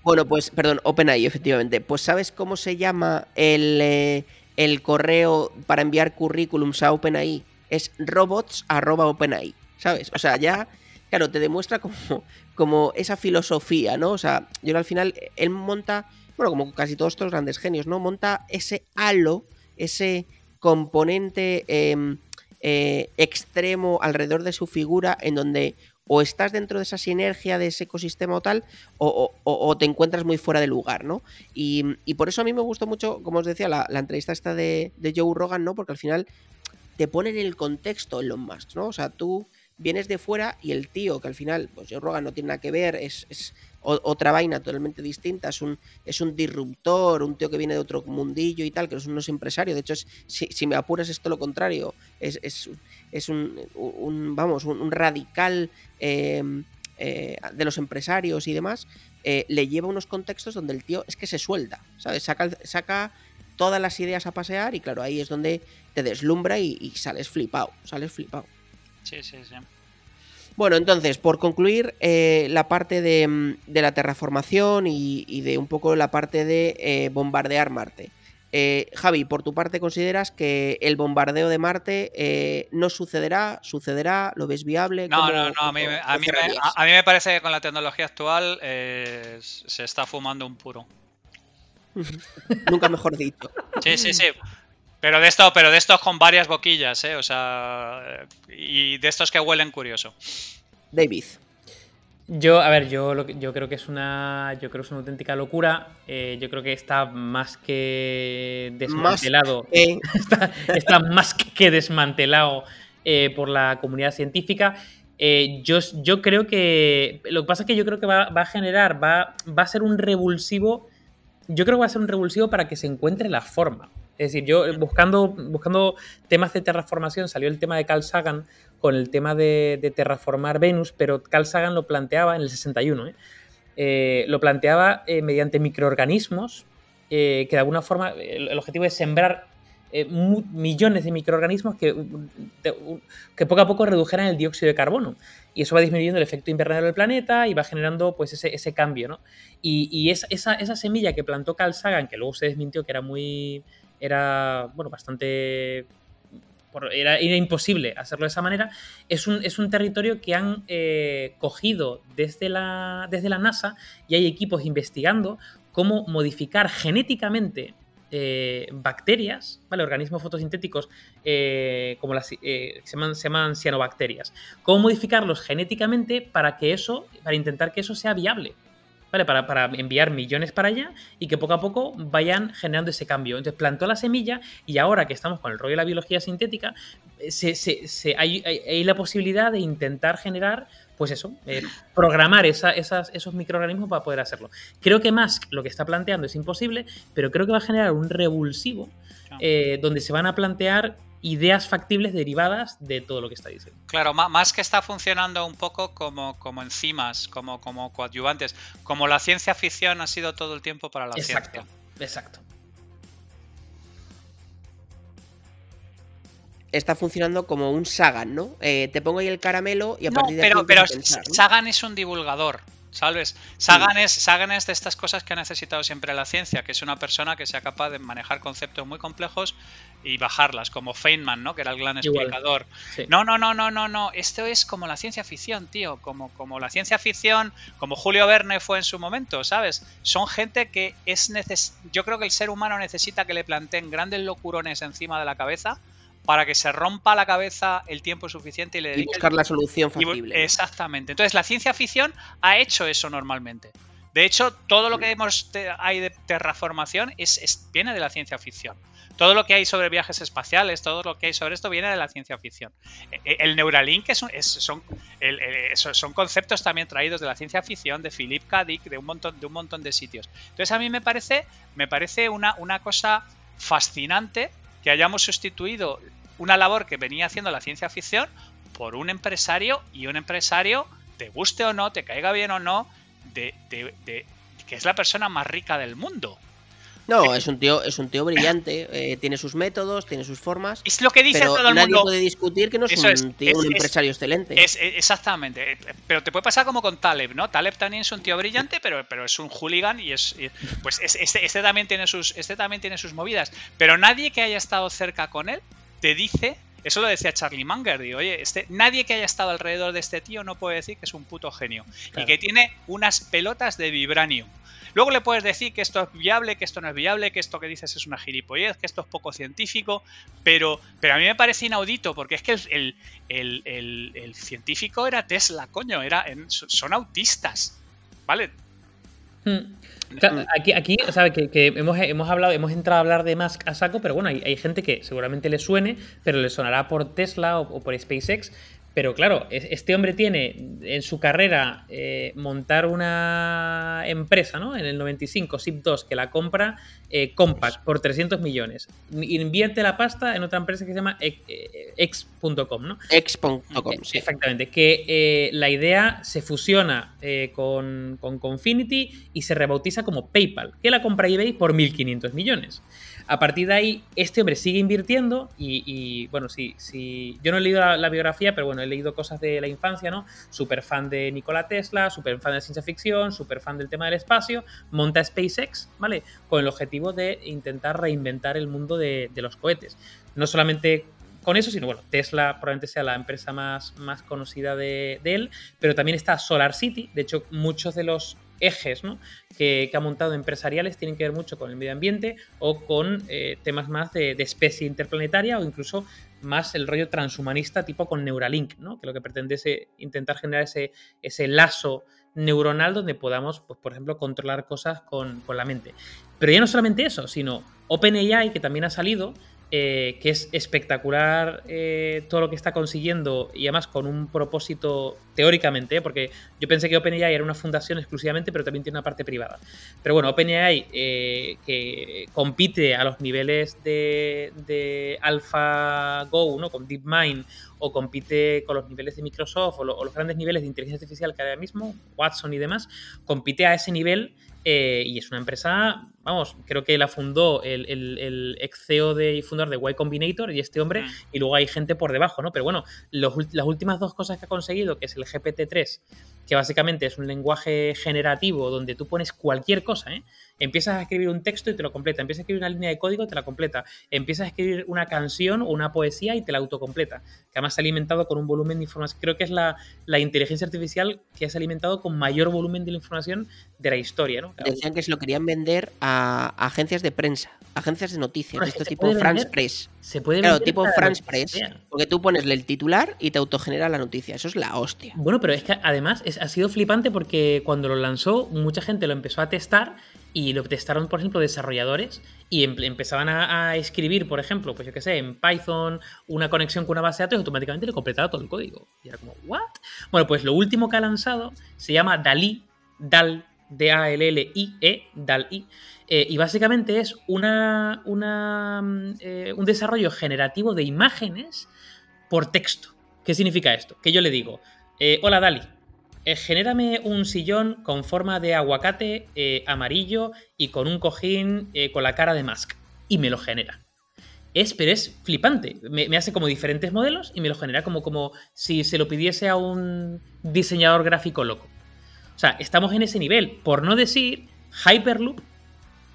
bueno, pues, perdón, OpenAI, efectivamente. Pues, ¿sabes cómo se llama el, eh, el correo para enviar currículums a OpenAI? Es robots.openai. ¿Sabes? O sea, ya, claro, te demuestra como, como esa filosofía, ¿no? O sea, yo al final, él monta, bueno, como casi todos estos grandes genios, ¿no? Monta ese halo ese componente em, eh, extremo alrededor de su figura en donde o estás dentro de esa sinergia de ese ecosistema o tal, o, te encuentras muy fuera de lugar, ¿no? Y, por eso a mí me gustó mucho, como os decía, la, entrevista esta de, de, Joe Rogan, ¿no? Porque al final te pone en el contexto en los más, ¿no? O sea, tú vienes de fuera y el tío, que al final, pues Joe Rogan no tiene nada que ver, es, otra vaina totalmente distinta, es un, es un disruptor, un tío que viene de otro mundillo y tal, que no es un empresario, de hecho, si, me apuras es lo contrario, es, es, un, vamos, un, radical em, eh, de los empresarios y demás, eh, le lleva unos contextos donde el tío es que se suelta, ¿sabes? Saca, saca todas las ideas a pasear y claro, ahí es donde te deslumbra y, y sales flipado, sales flipado. Sí, sí, sí. Bueno, entonces, por concluir, eh, la parte de, mm, la terraformación y, de un poco la parte de eh, bombardear Marte. Eh, Javi, por tu parte, ¿consideras que el bombardeo de Marte no sucederá? ¿Sucederá? ¿Lo ves viable? No, no, no. A mí, a, mí me, parece que con la tecnología actual se está fumando un puro. Nunca mejor dicho. Sí, sí, sí. Pero de esto, pero de estos con varias boquillas, ¿eh? O sea, y de estos que huelen curioso. David. Yo, a ver, yo, yo creo que es una, yo creo que es una auténtica locura. Eh, yo creo que está más que desmantelado. está, más que desmantelado eh, por la comunidad científica. Eh, yo, yo creo que lo que pasa es que yo creo que va, a generar, va, va a ser un revulsivo. Yo creo que va a ser un revulsivo para que se encuentre la forma. Es decir, yo buscando, buscando temas de terraformación salió el tema de Carl Sagan con el tema de, terraformar Venus, pero Carl Sagan lo planteaba en el 61. ¿eh? lo planteaba mediante microorganismos, que de alguna forma el objetivo es sembrar eh, millones de microorganismos que, que poco a poco redujeran el dióxido de carbono. Y eso va disminuyendo el efecto invernadero del planeta y va generando pues ese, ese cambio, ¿no? Y, y esa, esa, semilla que plantó Carl Sagan, que luego se desmintió que era muy... era, bueno, bastante... Era, era imposible hacerlo de esa manera, es un, es un territorio que han eh, cogido desde la, desde la NASA y hay equipos investigando cómo modificar genéticamente eh, bacterias, ¿vale? organismos fotosintéticos eh, como las, eh, se, llaman, cianobacterias. ¿Cómo modificarlos genéticamente para que eso, para intentar que eso sea viable? ¿Vale? Para, para, enviar millones para allá y que poco a poco vayan generando ese cambio. Entonces plantó la semilla y ahora que estamos con el rollo de la biología sintética, se, hay, hay la posibilidad de intentar generar pues eso, eh, programar esos microorganismos para poder hacerlo. Creo que Musk lo que está planteando es imposible, pero creo que va a generar un revulsivo eh, donde se van a plantear ideas factibles derivadas de todo lo que está diciendo. Claro, más que está funcionando un poco como, como enzimas, como, como coadyuvantes, como la ciencia ficción ha sido todo el tiempo para la exacto, Exacto. está funcionando como un Sagan, ¿no? Eh, te pongo ahí el caramelo y a partir de pero, pero Sagan es un divulgador, ¿sabes? Sagan, es, Sagan es de estas cosas que ha necesitado siempre la ciencia, que es una persona que sea capaz de manejar conceptos muy complejos y bajarlas, como Feynman, ¿no? Que era el gran explicador. No, no, no, no, no, no. Esto es como la ciencia ficción, tío. Como, como la ciencia ficción, como Julio Verne fue en su momento, ¿sabes? Son gente que es neces Yo creo que el ser humano necesita que le planteen grandes locurones encima de la cabeza para que se rompa la cabeza el tiempo suficiente y le. Y buscar la solución factible. exactamente. Entonces, la ciencia ficción ha hecho eso normalmente. De hecho, todo lo que hemos hay de terraformación es, viene de la ciencia ficción. Todo lo que hay sobre viajes espaciales, todo lo que hay sobre esto viene de la ciencia ficción. E, e, el, Neuralink es, son, son, conceptos también traídos de la ciencia ficción, de Philip K. Dick, de un montón de, un montón de sitios. Entonces a mí me parece, me parece una, una cosa fascinante que hayamos sustituido una labor que venía haciendo la ciencia ficción por un empresario y un empresario, te guste o no, te caiga bien o no, de, que es la persona más rica del mundo. No, es un tío, es un tío brillante, eh, tiene sus métodos, tiene sus formas. Es lo que dice todo el nadie puede discutir que no es un, tío, un empresario excelente. Es, exactamente. Pero te puede pasar como con Taleb, ¿no? Taleb también es un tío brillante, pero, pero es un hooligan y es. pues este, este, también tiene sus, este también tiene sus movidas. Pero nadie que haya estado cerca con él te dice, eso lo decía Charlie Munger, digo, oye, este, nadie que haya estado alrededor de este tío no puede decir que es un puto genio y que tiene unas pelotas de vibranium. Luego le puedes decir que esto es viable, que esto no es viable, que esto que dices es una gilipollez, que esto es poco científico, pero, pero a mí me parece inaudito porque es que el, el, científico era Tesla, coño, era, son autistas, ¿vale? Hmm. Aquí, aquí ¿sabes? Que, hemos, hemos, hablado, hemos entrado a hablar de Musk a saco, pero bueno, hay, gente que seguramente le suene, pero le sonará por Tesla o por SpaceX. Pero claro, este hombre tiene en su carrera eh, montar una empresa, ¿no? En el 95, SIP2, que la compra eh, Compaq por 300 millones. Invierte la pasta en otra empresa que se llama X.com, ¿no? X.com, sí. Exactamente. Que eh, la idea se fusiona con, con Confinity y se rebautiza como PayPal, que la compra eBay por 1.500 millones. A partir de ahí, este hombre sigue invirtiendo y, bueno, sí, sí, yo no he leído la, biografía, pero bueno, he leído cosas de la infancia, ¿no? Súper fan de Nikola Tesla, súper fan de ciencia ficción, súper fan del tema del espacio, monta SpaceX, ¿vale? Con el objetivo de intentar reinventar el mundo de, los cohetes. No solamente con eso, sino bueno, Tesla probablemente sea la empresa más, más conocida de, de, él, pero también está Solar City. De hecho, muchos de los ejes que, ha montado empresariales tienen que ver mucho con el medio ambiente o con eh, temas más de, especie interplanetaria o incluso más el rollo transhumanista tipo con Neuralink, ¿no? que lo que pretende es eh, intentar generar ese, ese lazo neuronal donde podamos, pues, por ejemplo, controlar cosas con, con la mente. Pero ya no solamente eso, sino OpenAI, que también ha salido, eh, que es espectacular todo lo que está consiguiendo y además con un propósito teóricamente, porque yo pensé que OpenAI era una fundación exclusivamente, pero también tiene una parte privada. Pero bueno, OpenAI que compite a los niveles de, de AlphaGo, ¿no? con DeepMind, o compite con los niveles de Microsoft o, o los grandes niveles de inteligencia artificial que hay ahora mismo, Watson y demás, compite a ese nivel eh, y es una empresa, vamos, creo que la fundó el, ex CEO de, y fundador de Y Combinator y este hombre, mm. y luego hay gente por debajo, ¿no? Pero bueno, las últimas dos cosas que ha conseguido, que es el GPT-3, que básicamente es un lenguaje generativo donde tú pones cualquier cosa, ¿eh? Empiezas a escribir un texto y te lo completa, empiezas a escribir una línea de código y te la completa, empiezas a escribir una canción o una poesía y te la autocompleta, que además se ha alimentado con un volumen de información, creo que es la, la inteligencia artificial que se ha alimentado con mayor volumen de la información de la historia, ¿no? Decían que se lo querían vender a agencias de prensa, agencias de noticias, esto tipo France Press. Se puede Claro, tipo France Press, porque tú pones el titular y te autogenera la noticia, eso es la hostia. Bueno, pero es que además ha sido flipante porque cuando lo lanzó mucha gente lo empezó a testar y lo testaron, por ejemplo, desarrolladores y empezaban a, escribir, por ejemplo, pues yo qué sé, en Python una conexión con una base de datos y automáticamente le completaba todo el código. Y era como, ¿what? Bueno, pues lo último que ha lanzado se llama DALI, DAL, D-A-L-L-I-E, DAL-I, eh, y básicamente es una, una eh, un desarrollo generativo de imágenes por texto. ¿Qué significa esto? Que yo le digo, eh, hola DALI, eh, genérame un sillón con forma de aguacate eh, amarillo y con un cojín eh, con la cara de Musk. Y me lo genera. Es, pero es flipante. Me, hace como diferentes modelos y me lo genera como, como si se lo pidiese a un diseñador gráfico loco. O sea, estamos en ese nivel. Por no decir Hyperloop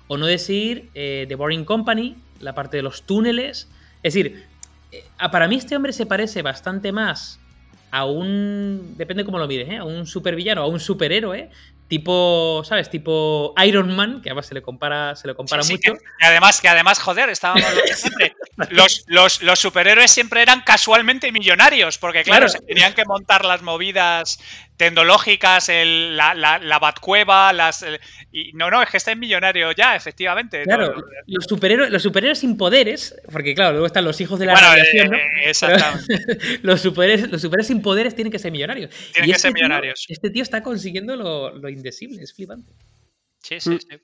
o no decir The Boring Company, la parte de los túneles. Es decir, para mí este hombre se parece bastante más a un. Depende cómo lo mires, ¿eh? A un supervillano, a un superhéroe, tipo, ¿sabes? Tipo Iron Man, que además se le compara, se le compara mucho. y además, que además, joder, estábamos siempre. Los, los, los, superhéroes siempre eran casualmente millonarios, porque claro, se tenían que montar las movidas tecnológicas, el, la, la, la, Batcueva, las. y no, no, es que está en millonario ya, efectivamente. Claro, los, superhéroes, los superhéroes sin poderes, porque claro, luego están los hijos de la bueno, radiación, eh, exactamente. los, superhéroes, los superhéroes sin poderes tienen que ser millonarios. Tienen que este ser millonarios. este tío está consiguiendo lo, lo indecible, es flipante. Sí, sí, mm. sí.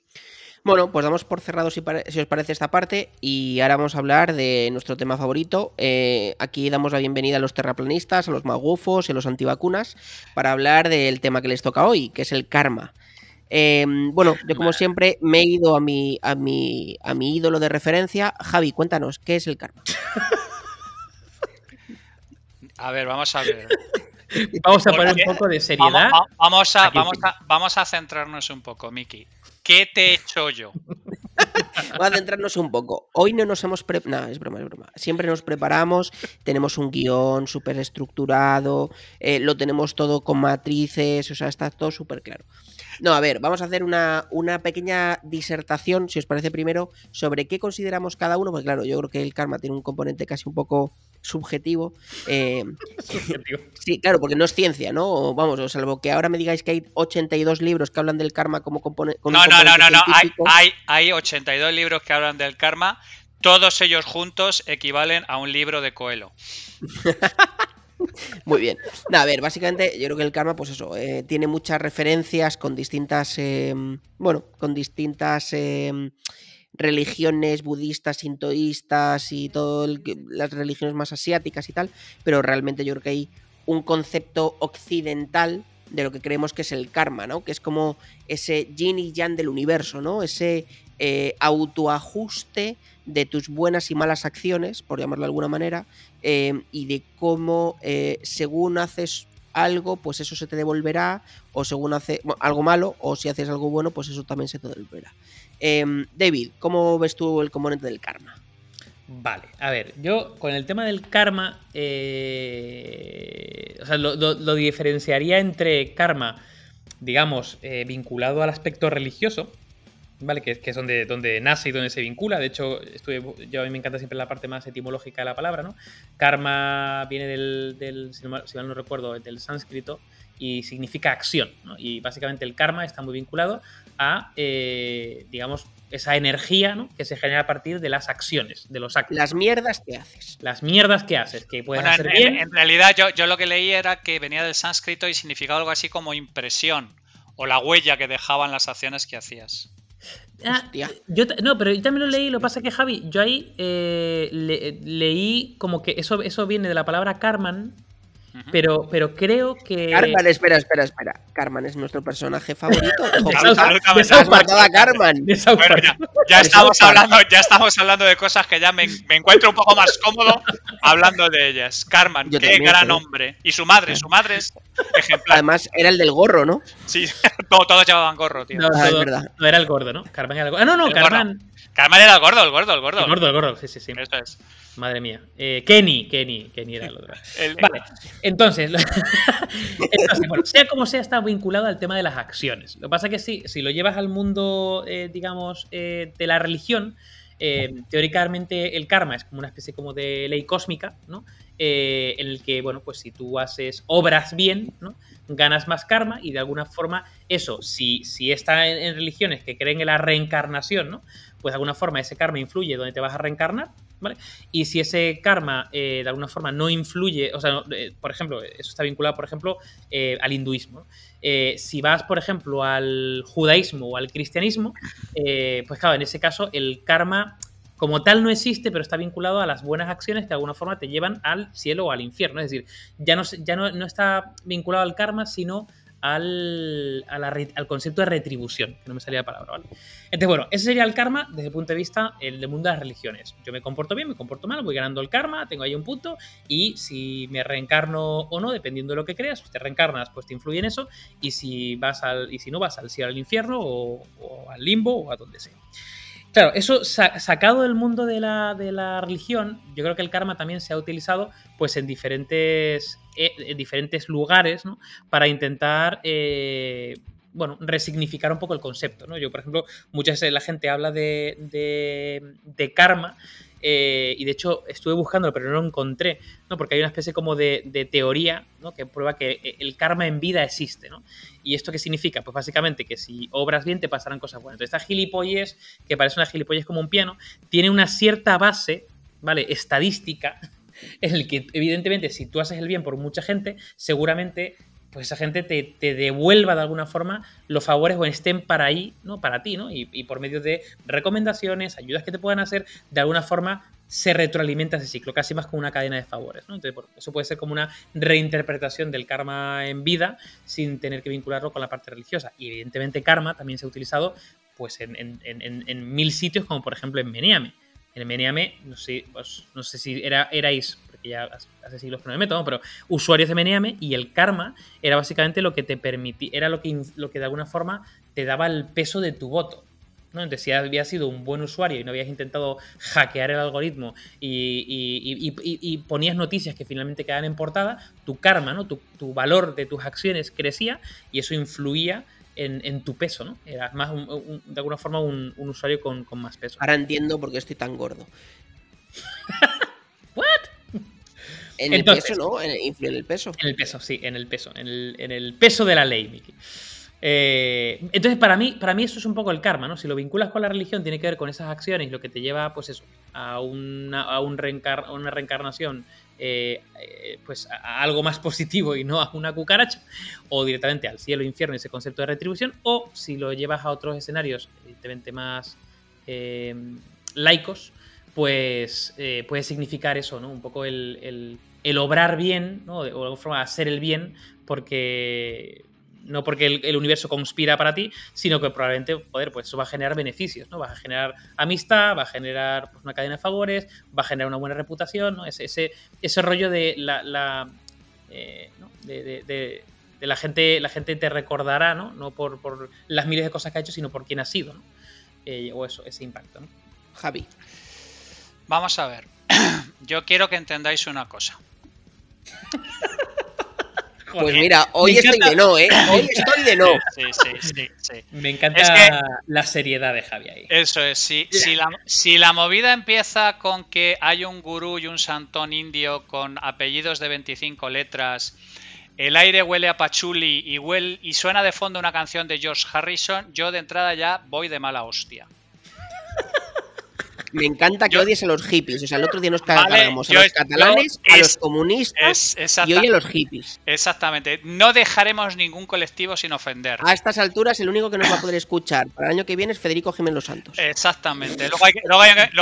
Bueno, pues damos por cerrado si, os parece esta parte y ahora vamos a hablar de nuestro tema favorito. Eh, aquí damos la bienvenida a los terraplanistas, a los magufos y a los antivacunas para hablar del tema que les toca hoy, que es el karma. Em, bueno, yo como siempre me he ido a mi, a, mi, a mi ídolo de referencia. Javi, cuéntanos, ¿qué es el karma? A ver, vamos a ver. Vamos a poner un poco de seriedad. Vamos, a, vamos, a, vamos a centrarnos un poco, Miki. ¿Qué te he hecho yo? Vamos a centrarnos un poco. Hoy no nos hemos preparado. No, es broma, es broma. Siempre nos preparamos, tenemos un guion súper estructurado, eh, lo tenemos todo con matrices, o sea, está todo súper claro. No, a ver, vamos a hacer una, una, pequeña disertación, si os parece primero, sobre qué consideramos cada uno, porque claro, yo creo que el karma tiene un componente casi un poco subjetivo. Eh, sí, claro, porque no es ciencia, ¿no? Vamos, salvo que ahora me digáis que hay 82 libros que hablan del karma como componente. No, no, no, no, no, hay, hay, hay 82 libros que hablan del karma. Todos ellos juntos equivalen a un libro de Coelho. Muy bien. a ver, básicamente yo creo que el karma, pues eso, eh, tiene muchas referencias con distintas, em, bueno, con distintas em, religiones budistas, sintoístas y todas las religiones más asiáticas y tal, pero realmente yo creo que hay un concepto occidental de lo que creemos que es el karma, ¿no? Que es como ese yin y yang del universo, ¿no? Ese eh, autoajuste de tus buenas y malas acciones, por llamarlo de alguna manera, eh, y de cómo eh, según haces algo, pues eso se te devolverá, o según hace algo malo, o si haces algo bueno, pues eso también se te devolverá. Em, David, ¿cómo ves tú el componente del karma? Vale, a ver, yo con el tema del karma, eh, o sea, lo, diferenciaría entre karma, digamos, eh, vinculado al aspecto religioso, ¿vale? Que, es donde, donde nace y donde se vincula. De hecho, yo a mí me encanta siempre la parte más etimológica de la palabra, ¿no? Karma viene del, si, mal, no recuerdo, del sánscrito y significa acción, ¿no? Y básicamente el karma está muy vinculado a, eh, digamos, esa energía ¿no? que se genera a partir de las acciones, de los actos. Las mierdas que haces. Las mierdas que haces, que pueden hacer bien. En, realidad, yo, yo lo que leí era que venía del sánscrito y significaba algo así como impresión o la huella que dejaban las acciones que hacías. Ah, yo, no, pero yo también lo leí, lo que pasa es que Javi, yo ahí eh, leí como que eso, eso viene de la palabra Karman, pero, pero creo que. Carman, espera, espera, espera. Carman es nuestro personaje favorito. Carman. ya, estamos hablando, ya estamos hablando de cosas que ya me, encuentro un poco más cómodo hablando de ellas. Carman, qué gran hombre. Y su madre, su madre es ejemplar. Además, era el del gorro, ¿no? Sí, todos, llevaban gorro, tío. No, es verdad. no era el gordo, ¿no? Carman era el gordo. Ah, no, no, Carman. Carman era el gordo, el gordo, el gordo. El gordo, el gordo, sí, sí, sí. Eso es. Madre mía. Eh, Kenny, Kenny, Kenny era el otro. vale, entonces, bueno, sea como sea, está vinculado al tema de las acciones. Lo que pasa es que sí, si lo llevas al mundo, eh, digamos, eh, de la religión, teóricamente el karma es como una especie como de ley cósmica, ¿no? en el que, bueno, pues si tú haces obras bien, ¿no? ganas más karma y de alguna forma eso, si, si está en, en religiones que creen en la reencarnación, ¿no? Pues de alguna forma ese karma influye donde te vas a reencarnar, ¿vale? Y si ese karma eh, de alguna forma no influye, o sea, eh, por ejemplo, eso está vinculado, por ejemplo, eh, al hinduismo. si vas, por ejemplo, al judaísmo o al cristianismo, pues claro, en ese caso el karma como tal no existe, pero está vinculado a las buenas acciones que de alguna forma te llevan al cielo o al infierno. Es decir, ya no, ya no, no está vinculado al karma, sino al, al, concepto de retribución, que no me salía la palabra, ¿vale? Entonces, bueno, ese sería el karma desde el punto de vista del mundo de las religiones. Yo me comporto bien, me comporto mal, voy ganando el karma, tengo ahí un punto, y si me reencarno o no, dependiendo de lo que creas, si te reencarnas, pues te influye en eso, y si vas al, y si no vas al cielo al infierno, o, o al limbo, o a donde sea. Claro, eso sacado del mundo de la, de la, religión, yo creo que el karma también se ha utilizado pues en diferentes, eh, en diferentes lugares ¿no? para intentar eh, bueno, resignificar un poco el concepto. ¿no? Yo, por ejemplo, muchas veces la gente habla de, de, de karma eh, y de hecho estuve buscando, pero no lo encontré, ¿no? porque hay una especie como de, teoría ¿no? que prueba que eh, el karma en vida existe. ¿no? ¿Y esto qué significa? Pues básicamente que si obras bien te pasarán cosas buenas. Entonces esta gilipollez, que parece una gilipollez como un piano, tiene una cierta base, ¿vale? Estadística, en el que evidentemente si tú haces el bien por mucha gente, seguramente pues esa gente te, devuelva de alguna forma los favores o estén para ahí, ¿no? Para ti, ¿no? Y, por medio de recomendaciones, ayudas que te puedan hacer, de alguna forma se retroalimenta ese ciclo, casi más como una cadena de favores, ¿no? Entonces, eso puede ser como una reinterpretación del karma en vida sin tener que vincularlo con la parte religiosa. Y evidentemente karma también se ha utilizado pues en, mil sitios, como por ejemplo en Meneame. En Meneame, no sé, no sé si era, erais ya hace siglos que no me meto, pero usuarios de Meneame y el karma era básicamente lo que te permitía, era lo que, lo que de alguna forma te daba el peso de tu voto. ¿no? Entonces, si habías sido un buen usuario y no habías intentado hackear el algoritmo y, ponías noticias que finalmente quedaban en portada, tu karma, ¿no? Tu, valor de tus acciones crecía y eso influía en, tu peso, ¿no? Eras más de alguna forma un, usuario con, con, más peso. Ahora entiendo por qué estoy tan gordo. En el peso, ¿no? En el, peso. En el peso, sí, en el peso. En el, peso de la ley, Miki. Eh, entonces, para mí, para mí eso es un poco el karma, ¿no? Si lo vinculas con la religión, tiene que ver con esas acciones, lo que te lleva, pues eso, a una, a un una reencarnación, eh, eh, pues a algo más positivo y no a una cucaracha, o directamente al cielo, infierno, ese concepto de retribución, o si lo llevas a otros escenarios, evidentemente más laicos, pues puede significar eso, ¿no? Un poco el el obrar bien, ¿no? o de alguna forma hacer el bien, porque no porque el, universo conspira para ti, sino que probablemente, poder, pues eso va a generar beneficios, ¿no? Va a generar amistad, va a generar pues, una cadena de favores, va a generar una buena reputación, ¿no? Ese, ese, ese rollo de la, eh, de, la gente, la gente te recordará, ¿no? No por, por, las miles de cosas que ha hecho, sino por quién ha sido, ¿no? Eh, o eso, ese impacto, ¿no? Javi. Vamos a ver. Yo quiero que entendáis una cosa. Pues mira, hoy estoy de no, ¿eh? Hoy estoy de no. Sí, sí, sí. Me encanta la seriedad de Javi ahí. Eso es, si, la, si la movida empieza con que hay un gurú y un santón indio con apellidos de 25 letras, el aire huele a pachuli y, huele, y suena de fondo una canción de George Harrison, yo de entrada ya voy de mala hostia. Me encanta que odies a los hippies. O sea, el otro día nos cargamos a los catalanes, a los comunistas y hoy a los hippies. Exactamente. No dejaremos ningún colectivo sin ofender. A estas alturas, el único que nos va a poder escuchar para el año que viene es Federico Jiménez Santos. Exactamente. Luego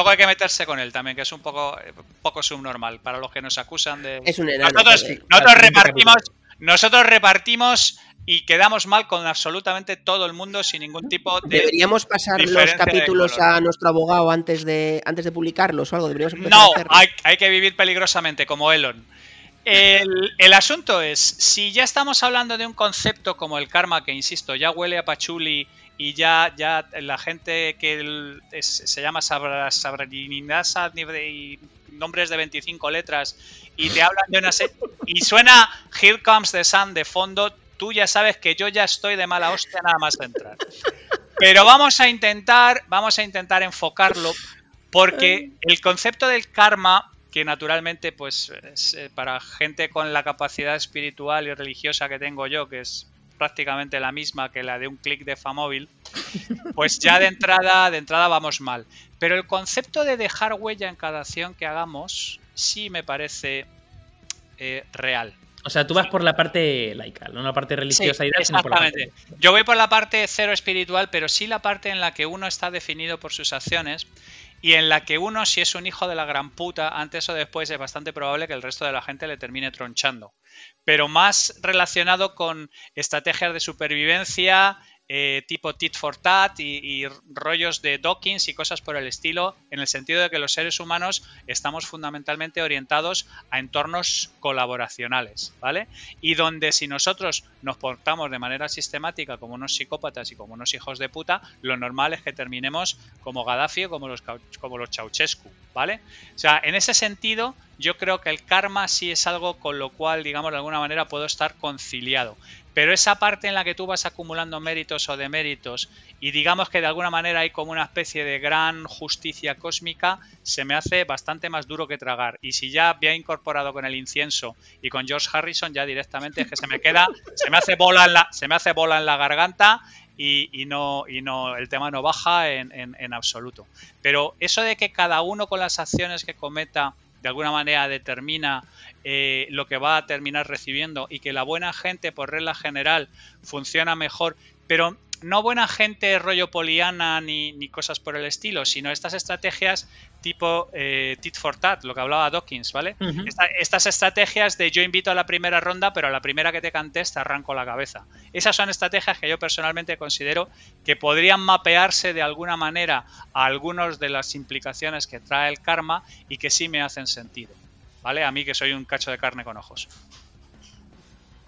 hay, que, meterse con él también, que es un poco, poco subnormal para los que nos acusan de. Es un nosotros, nosotros repartimos. Nosotros repartimos y quedamos mal con absolutamente todo el mundo sin ningún tipo de. ¿Deberíamos pasar los capítulos a nuestro abogado antes de, antes de publicarlos o algo? no, hay, que vivir peligrosamente, como Elon. El, asunto es, si ya estamos hablando de un concepto como el karma, que insisto, ya huele a pachuli y ya, ya la gente que se llama Sabraninasa y nombres de 25 letras y te hablan de una y suena Here Comes the Sun de fondo, tú ya sabes que yo ya estoy de mala hostia nada más entrar. Pero vamos a intentar, vamos a intentar enfocarlo porque el concepto del karma, que naturalmente pues es eh, para gente con la capacidad espiritual y religiosa que tengo yo, que es prácticamente la misma que la de un clic de Famóvil, pues ya de entrada, de entrada vamos mal. Pero el concepto de dejar huella en cada acción que hagamos sí me parece eh, real. O sea, tú vas por la parte laica, no la parte religiosa y exactamente. Yo voy por la parte cero espiritual, pero sí la parte en la que uno está definido por sus acciones y en la que uno, si es un hijo de la gran puta, antes o después es bastante probable que el resto de la gente le termine tronchando. Pero más relacionado con estrategias de supervivencia, eh, tipo tit for tat y, rollos de Dawkins y cosas por el estilo, en el sentido de que los seres humanos estamos fundamentalmente orientados a entornos colaboracionales, ¿vale? Y donde si nosotros nos portamos de manera sistemática como unos psicópatas y como unos hijos de puta, lo normal es que terminemos como Gaddafi o como los, como los Ceausescu, ¿vale? O sea, en ese sentido, yo creo que el karma sí es algo con lo cual, digamos, de alguna manera puedo estar conciliado. Pero esa parte en la que tú vas acumulando méritos o deméritos y digamos que de alguna manera hay como una especie de gran justicia cósmica, se me hace bastante más duro que tragar. Y si ya había incorporado con el incienso y con George Harrison, ya directamente es que se me queda, se me hace bola en la, se me hace bola en la garganta y, no, y no, el tema no baja en, en absoluto. Pero eso de que cada uno con las acciones que cometa de alguna manera determina eh, lo que va a terminar recibiendo y que la buena gente por regla general funciona mejor, pero no buena gente rollo poliana ni, ni cosas por el estilo, sino estas estrategias tipo eh, tit for tat, lo que hablaba Dawkins, ¿vale? estas estrategias de yo invito a la primera ronda, pero a la primera que te cantes te arranco la cabeza. Esas son estrategias que yo personalmente considero que podrían mapearse de alguna manera a algunas de las implicaciones que trae el karma y que sí me hacen sentido, ¿vale? A mí que soy un cacho de carne con ojos.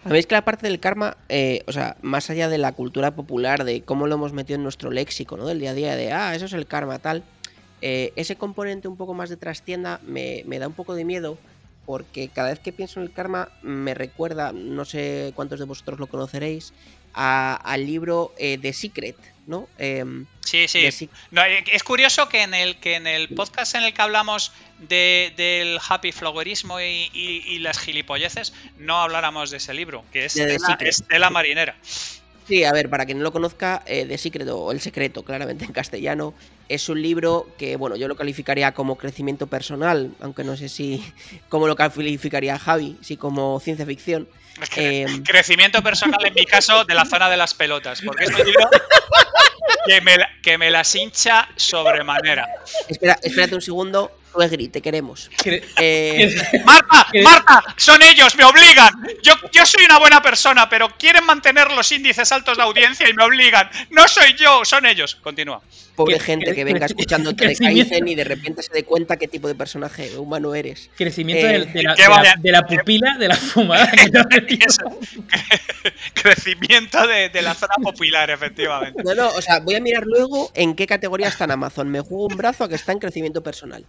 Sabéis que la parte del karma, eh, o sea, más allá de la cultura popular, de cómo lo hemos metido en nuestro léxico, ¿no? Del día a día, de, ah, eso es el karma, tal. Eh, ese componente un poco más de trastienda me, da un poco de miedo porque cada vez que pienso en el karma me recuerda, no sé cuántos de vosotros lo conoceréis, al libro eh, The Secret, ¿no? Em, sí, sí. Eh, es curioso que en el que en el podcast en el que hablamos del happy flowerismo y, las gilipolleces no habláramos de ese libro, que es, de la Marinera. Sí, a ver, para quien no lo conozca, eh, The Secret o El Secreto, claramente en castellano, es un libro que, bueno, yo lo calificaría como crecimiento personal, aunque no sé si cómo lo calificaría Javi, si como ciencia ficción. Em, crecimiento personal, en mi caso, de la zona de las pelotas, porque este libro que me, que me las hincha sobremanera. Espera, espérate un segundo, te queremos. Eh, Marta, Marta, son ellos, me obligan. Yo, yo soy una buena persona, pero quieren mantener los índices altos de audiencia y me obligan. No soy yo, son ellos. Continúa. Pobre gente que venga escuchando te decaicen y de repente se dé cuenta qué tipo de personaje humano eres. Crecimiento de, eh, la, pupila, de la fumada. Crecimiento de, la zona popular, efectivamente. No, no, o sea, voy a mirar luego en qué categoría está en Amazon. Me juego un brazo a que está en crecimiento personal.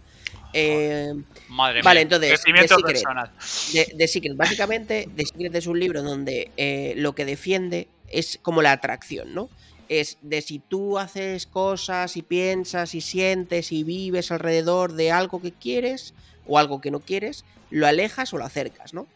Eh, Madre vale, entonces, The Secret, de, Secret. Básicamente, The Secret es un libro donde eh, lo que defiende es como la atracción, ¿no? Es de si tú haces cosas y piensas y sientes y vives alrededor de algo que quieres o algo que no quieres, lo alejas o lo acercas, ¿no?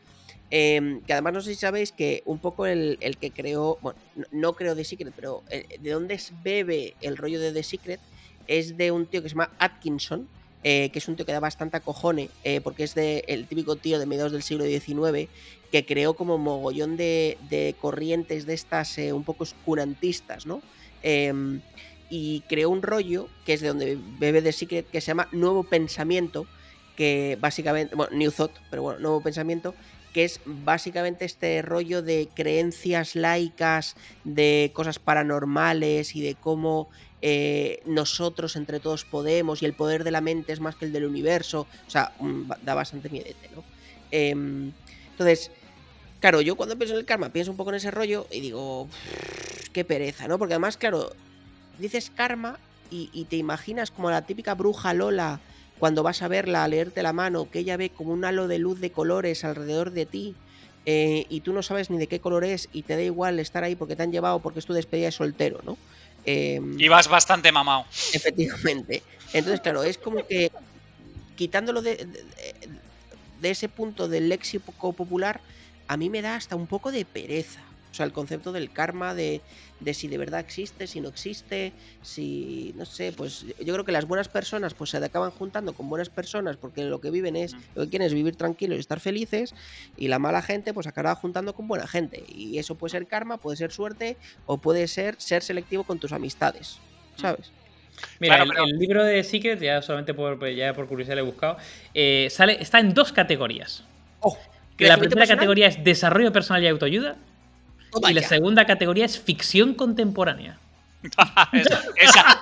Em, que además no sé si sabéis que un poco el, que creó, bueno, no, creo The Secret, pero eh, de dónde bebe el rollo de The Secret es de un tío que se llama Atkinson, eh, que es un tío que da bastante cojone, eh, porque es de, el típico tío de mediados del siglo XIX, que creó como mogollón de, corrientes de estas un poco oscurantistas, ¿no? Em, y creó un rollo, que es de donde bebe de Secret, que se llama Nuevo Pensamiento, que básicamente, bueno, New Thought, pero bueno, Nuevo Pensamiento, que es básicamente este rollo de creencias laicas, de cosas paranormales y de cómo eh, nosotros entre todos podemos y el poder de la mente es más que el del universo. O sea, mm, da bastante miedete, ¿no? Em, entonces, claro, yo cuando pienso en el karma pienso un poco en ese rollo y digo, qué pereza, ¿no? Porque además, claro, dices karma y, te imaginas como la típica bruja Lola cuando vas a verla, a leerte la mano, que ella ve como un halo de luz de colores alrededor de ti eh, y tú no sabes ni de qué color es y te da igual estar ahí porque te han llevado porque es tu despedida de soltero, ¿no? Em, y vas bastante mamado. Efectivamente. Entonces, claro, es como que quitándolo de, de ese punto del léxico popular, a mí me da hasta un poco de pereza. O sea, el concepto del karma, de, si de verdad existe, si no existe, si, no sé, pues yo creo que las buenas personas pues se acaban juntando con buenas personas porque lo que viven es, lo que quieren es vivir tranquilos y estar felices y la mala gente pues acabará juntando con buena gente y eso puede ser karma, puede ser suerte o puede ser ser selectivo con tus amistades, ¿sabes? Mira, el, libro de Secret, ya solamente por, ya por curiosidad lo he buscado, eh, sale, está en dos categorías. Oh, la primera categoría es desarrollo personal y autoayuda y la segunda categoría es ficción contemporánea. esa,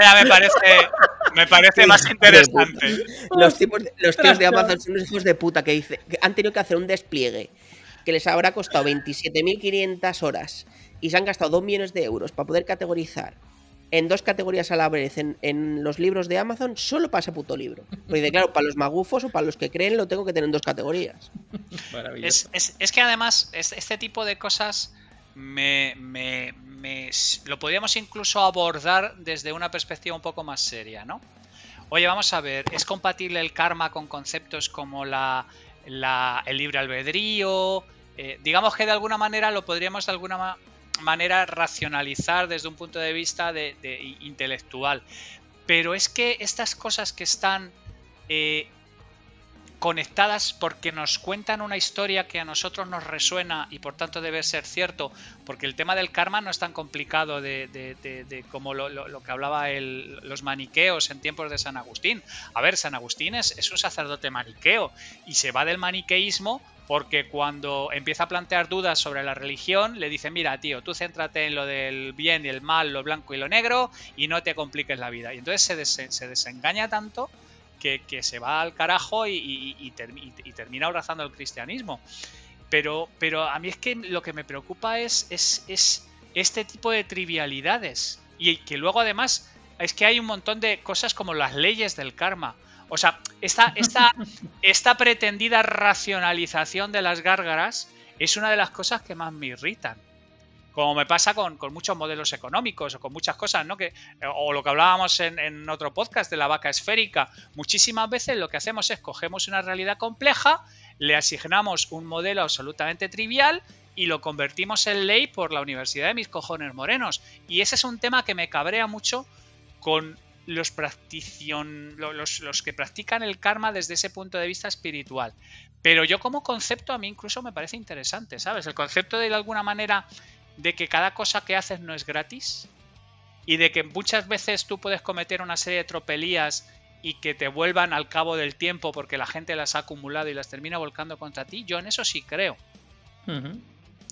ya me parece, me parece más interesante. Los, tipos los tíos de Amazon son unos hijos de puta que, dice, que han tenido que hacer un despliegue que les habrá costado 27.500 horas y se han gastado 2 millones de euros para poder categorizar en dos categorías a la vez en, los libros de Amazon solo para ese puto libro. Porque claro, para los magufos o para los que creen lo tengo que tener en dos categorías. Es, que además este tipo de cosas me, lo podríamos incluso abordar desde una perspectiva un poco más seria, ¿no? Oye, vamos a ver, ¿es compatible el karma con conceptos como la, el libre albedrío? Eh, digamos que de alguna manera lo podríamos de alguna manera manera racionalizar desde un punto de vista de, intelectual. Pero es que estas cosas que están eh, conectadas porque nos cuentan una historia que a nosotros nos resuena y por tanto debe ser cierto, porque el tema del karma no es tan complicado de, como lo, que hablaba los maniqueos en tiempos de San Agustín. A ver, San Agustín es, es un sacerdote maniqueo y se va del maniqueísmo porque cuando empieza a plantear dudas sobre la religión, le dice, mira, tío, tú céntrate en lo del bien y el mal, lo blanco y lo negro, y no te compliques la vida. Y entonces se, desengaña tanto que, se va al carajo y, termina abrazando el cristianismo. Pero, pero, a mí es que lo que me preocupa es, es este tipo de trivialidades. Y que luego además es que hay un montón de cosas como las leyes del karma o sea, esta, esta, esta pretendida racionalización de las gárgaras es una de las cosas que más me irritan. Como me pasa con, muchos modelos económicos o con muchas cosas, ¿no? Que, o lo que hablábamos en, en otro podcast de la vaca esférica. Muchísimas veces lo que hacemos es cogemos una realidad compleja, le asignamos un modelo absolutamente trivial y lo convertimos en ley por la Universidad de mis cojones morenos. Y ese es un tema que me cabrea mucho con los, los, los, que practican el karma desde ese punto de vista espiritual. Pero yo como concepto a mí incluso me parece interesante, ¿sabes? El concepto de, de alguna manera de que cada cosa que haces no es gratis y de que muchas veces tú puedes cometer una serie de tropelías y que te vuelvan al cabo del tiempo porque la gente las ha acumulado y las termina volcando contra ti, yo en eso sí creo.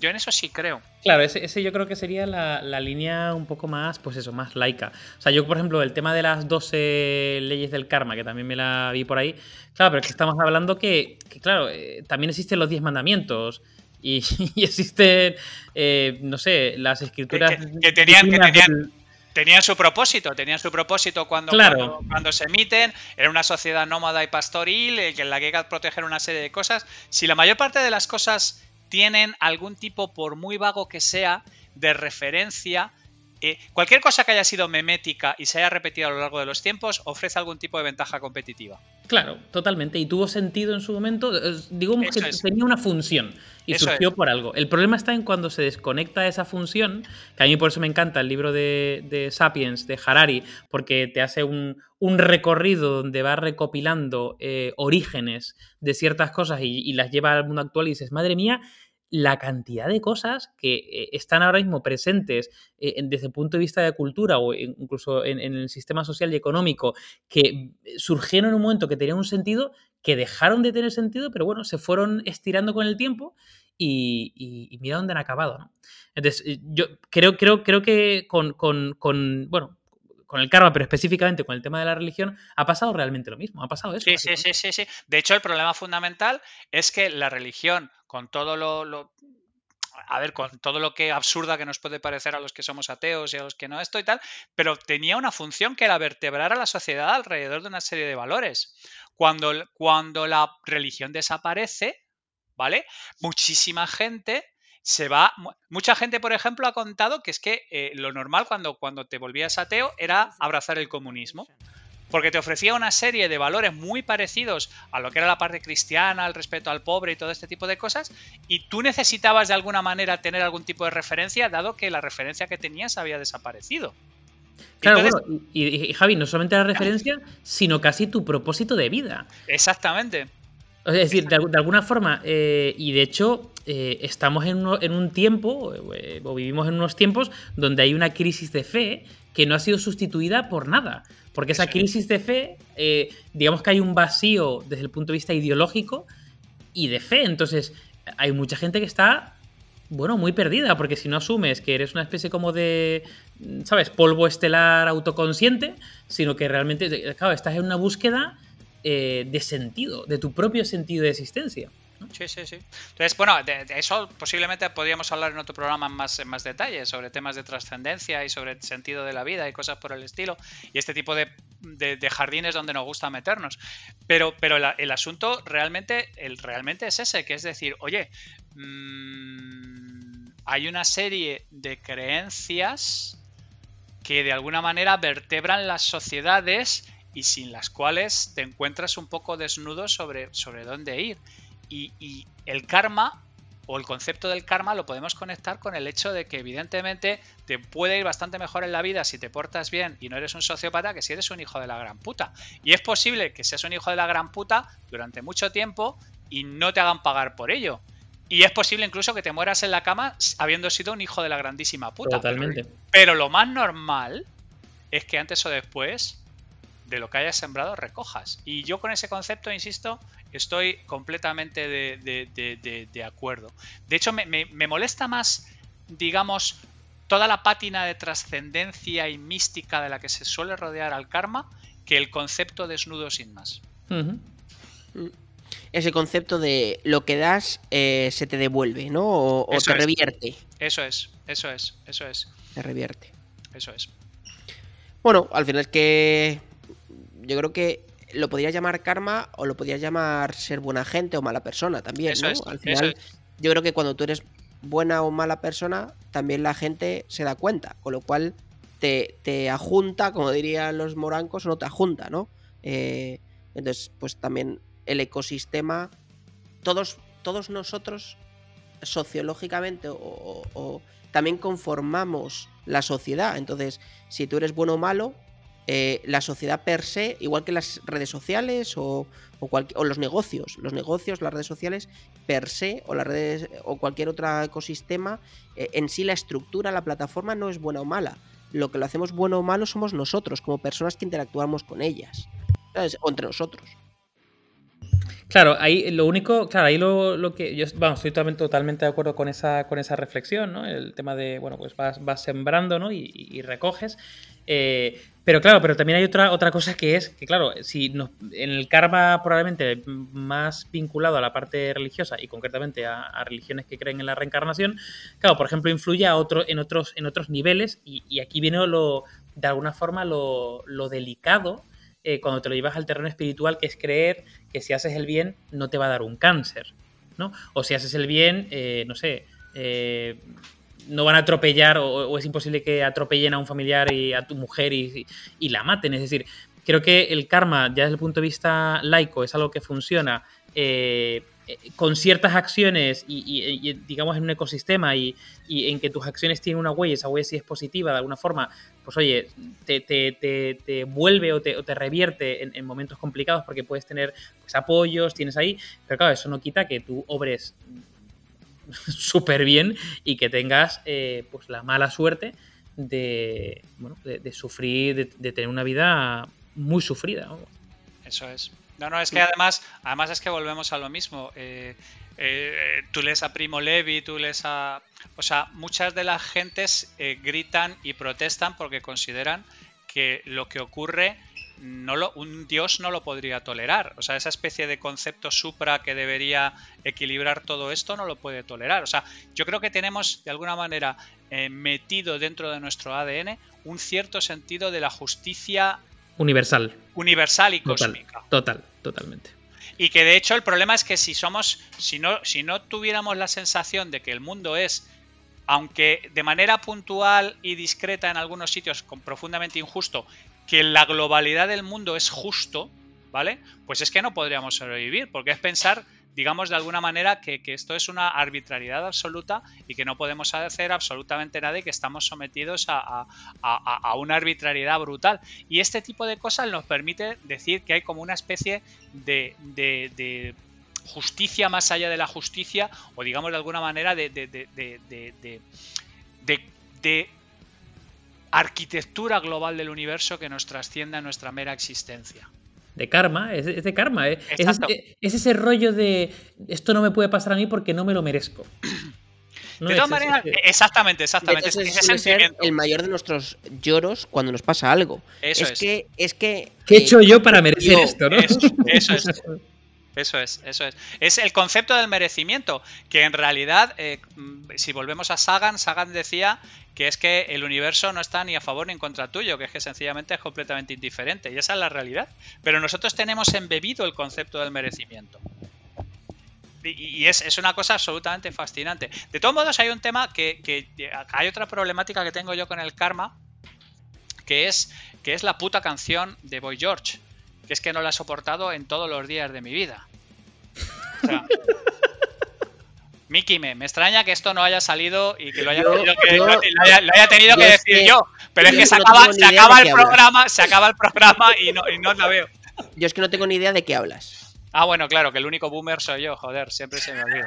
Yo en eso sí creo. Claro, ese, yo creo que sería la, línea un poco más, pues eso, más laica. O sea, yo, por ejemplo, el tema de las 12 leyes del karma, que también me la vi por ahí, claro, pero es que estamos hablando que, claro, eh, también existen los 10 mandamientos y, existen, eh, no sé, las escrituras... Que, tenían, que tenían, su propósito, tenían su propósito cuando, cuando, se emiten, era una sociedad nómada y pastoril eh, en la que hay que proteger una serie de cosas. Si la mayor parte de las cosas tienen algún tipo, por muy vago que sea, de referencia eh, cualquier cosa que haya sido memética y se haya repetido a lo largo de los tiempos ofrece algún tipo de ventaja competitiva. Claro, totalmente. Y tuvo sentido en su momento. Digamos que tenía una función y surgió por algo. El problema está en cuando se desconecta esa función, que a mí por eso me encanta el libro de, Sapiens, de Harari, porque te hace un, recorrido donde va recopilando eh, orígenes de ciertas cosas y, y, las lleva al mundo actual y dices, madre mía, la cantidad de cosas que eh, están ahora mismo presentes eh, desde el punto de vista de cultura o incluso en, el sistema social y económico que surgieron en un momento que tenían un sentido, que dejaron de tener sentido, pero bueno, se fueron estirando con el tiempo y, mira dónde han acabado. Entonces, eh, yo creo, creo, creo que con, con, bueno, con el karma, pero específicamente con el tema de la religión, ha pasado realmente lo mismo. Ha pasado eso. Sí, sí, sí, sí, sí. De hecho, el problema fundamental es que la religión, con todo lo, a ver, con todo lo que absurda que nos puede parecer a los que somos ateos y a los que no esto y tal, pero tenía una función que era vertebrar a la sociedad alrededor de una serie de valores. Cuando, cuando la religión desaparece, ¿vale? Muchísima gente se va. Mucha gente, por ejemplo, ha contado que es que eh, lo normal cuando, cuando te volvías ateo era abrazar el comunismo. Porque te ofrecía una serie de valores muy parecidos a lo que era la parte cristiana, el respeto al pobre y todo este tipo de cosas, y tú necesitabas de alguna manera tener algún tipo de referencia, dado que la referencia que tenías había desaparecido. Claro, bueno, y, Javi, no solamente la referencia, sino casi tu propósito de vida. Exactamente. Es decir, de, alguna forma, eh, y de hecho, eh, estamos en, un tiempo, eh, o vivimos en unos tiempos, donde hay una crisis de fe que no ha sido sustituida por nada. Porque esa crisis de fe, digamos que hay un vacío desde el punto de vista ideológico y de fe. Entonces, hay mucha gente que está, bueno, muy perdida, porque si no asumes que eres una especie como de, ¿sabes?, polvo estelar autoconsciente, sino que realmente, claro, estás en una búsqueda eh, de sentido, de tu propio sentido de existencia. Sí, sí, sí. Entonces, bueno, de, eso posiblemente podríamos hablar en otro programa en más, en más detalle, sobre temas de trascendencia y sobre el sentido de la vida y cosas por el estilo, y este tipo de, jardines donde nos gusta meternos. Pero, pero el asunto realmente, el, realmente es ese, que es decir, oye, mm, hay una serie de creencias que de alguna manera vertebran las sociedades y sin las cuales te encuentras un poco desnudo sobre, sobre dónde ir. Y, el karma o el concepto del karma lo podemos conectar con el hecho de que evidentemente te puede ir bastante mejor en la vida si te portas bien y no eres un sociópata que si eres un hijo de la gran puta. Y es posible que seas un hijo de la gran puta durante mucho tiempo y no te hagan pagar por ello. Y es posible incluso que te mueras en la cama habiendo sido un hijo de la grandísima puta. Totalmente. pero lo más normal es que antes o después de lo que hayas sembrado recojas. Y yo con ese concepto, insisto, estoy completamente de, acuerdo. De hecho, me, molesta más, digamos, toda la pátina de trascendencia y mística de la que se suele rodear al karma que el concepto desnudo sin más. Ese concepto de lo que das eh, se te devuelve, ¿no? O, te revierte. Eso es, eso es, eso es. Te revierte. Eso es. Bueno, al final es que yo creo que lo podrías llamar karma o lo podrías llamar ser buena gente o mala persona también, ¿no? Al final, yo creo que cuando tú eres buena o mala persona, también la gente se da cuenta, con lo cual te, te ajunta, como dirían los morancos, no te ajunta, ¿no? Eh, entonces, pues también el ecosistema, todos, todos nosotros sociológicamente o también conformamos la sociedad. Entonces, si tú eres bueno o malo, eh, la sociedad per se, igual que las redes sociales o, o, los negocios, los negocios, las redes sociales per se o las redes o cualquier otro ecosistema, eh, en sí la estructura, la plataforma no es buena o mala. Lo que lo hacemos bueno o malo somos nosotros, como personas que interactuamos con ellas, o entre nosotros. Claro, ahí lo único, claro, ahí lo, que yo vamos, estoy totalmente, totalmente, de acuerdo con esa, con esa reflexión, ¿no? El tema de, bueno, pues vas, vas sembrando, ¿no? Y, recoges. Eh, pero claro, pero también hay otra, otra cosa que es que, claro, si en el karma probablemente más vinculado a la parte religiosa y concretamente a, religiones que creen en la reencarnación, claro, por ejemplo, influye a otro, en, otros, en otros niveles y, aquí viene lo, de alguna forma lo, lo delicado eh, cuando te lo llevas al terreno espiritual, que es creer que si haces el bien no te va a dar un cáncer, ¿no? O si haces el bien, eh, no sé, eh, no van a atropellar o, es imposible que atropellen a un familiar y a tu mujer y, la maten. Es decir, creo que el karma, ya desde el punto de vista laico, es algo que funciona eh, con ciertas acciones y, digamos en un ecosistema y, en que tus acciones tienen una huella, esa huella si es positiva de alguna forma, pues oye, te, vuelve o te, revierte en, momentos complicados porque puedes tener pues, apoyos, tienes ahí, pero claro, eso no quita que tú obres súper bien y que tengas eh, pues la mala suerte de, bueno, de, sufrir, de, tener una vida muy sufrida. Eso es. No, no, es que además, además es que volvemos a lo mismo. Eh, eh, tú lees a Primo Levi, tú lees a... O sea, muchas de las gentes gritan y protestan porque consideran que lo que ocurre no lo, un dios no lo podría tolerar. O sea, esa especie de concepto supra que debería equilibrar todo esto no lo puede tolerar. O sea, yo creo que tenemos de alguna manera eh, metido dentro de nuestro ADN un cierto sentido de la justicia universal. Universal y cósmica. Total, totalmente. Y que de hecho el problema es que si somos, si no, si no tuviéramos la sensación de que el mundo es aunque de manera puntual y discreta en algunos sitios con profundamente injusto, que la globalidad del mundo es justo, ¿vale? Pues es que no podríamos sobrevivir, porque es pensar, digamos, de alguna manera que, esto es una arbitrariedad absoluta y que no podemos hacer absolutamente nada y que estamos sometidos a, una arbitrariedad brutal. Y este tipo de cosas nos permite decir que hay como una especie de, de justicia más allá de la justicia, o digamos de alguna manera de, de, de arquitectura global del universo que nos trasciende a nuestra mera existencia. De karma, es, de karma. ¿eh? Es, ese rollo de esto no me puede pasar a mí porque no me lo merezco. de todas maneras, exactamente, exactamente. ese el mayor de nuestros lloros cuando nos pasa algo. Eso es, que es que ¿Qué he hecho yo para merecer esto, no? eso es. Eso es, eso es. Es el concepto del merecimiento, que en realidad, eh, si volvemos a Sagan, Sagan decía que es que el universo no está ni a favor ni en contra tuyo, que es que sencillamente es completamente indiferente, y esa es la realidad. Pero nosotros tenemos embebido el concepto del merecimiento. Y, es, una cosa absolutamente fascinante. De todos modos, hay un tema que, que, hay otra problemática que tengo yo con el karma, que es, que es la puta canción de Boy George que es que no la he soportado en todos los días de mi vida. O sea, Miki, me, extraña que esto no haya salido y que lo haya, tenido, que, lo haya, tenido que decir yo. Pero es que, se, acaba, se acaba el programa, se acaba el programa y no, y no la veo. Yo es que no tengo ni idea de qué hablas. Ah, bueno, claro, que el único boomer soy yo, joder, siempre se me olvida.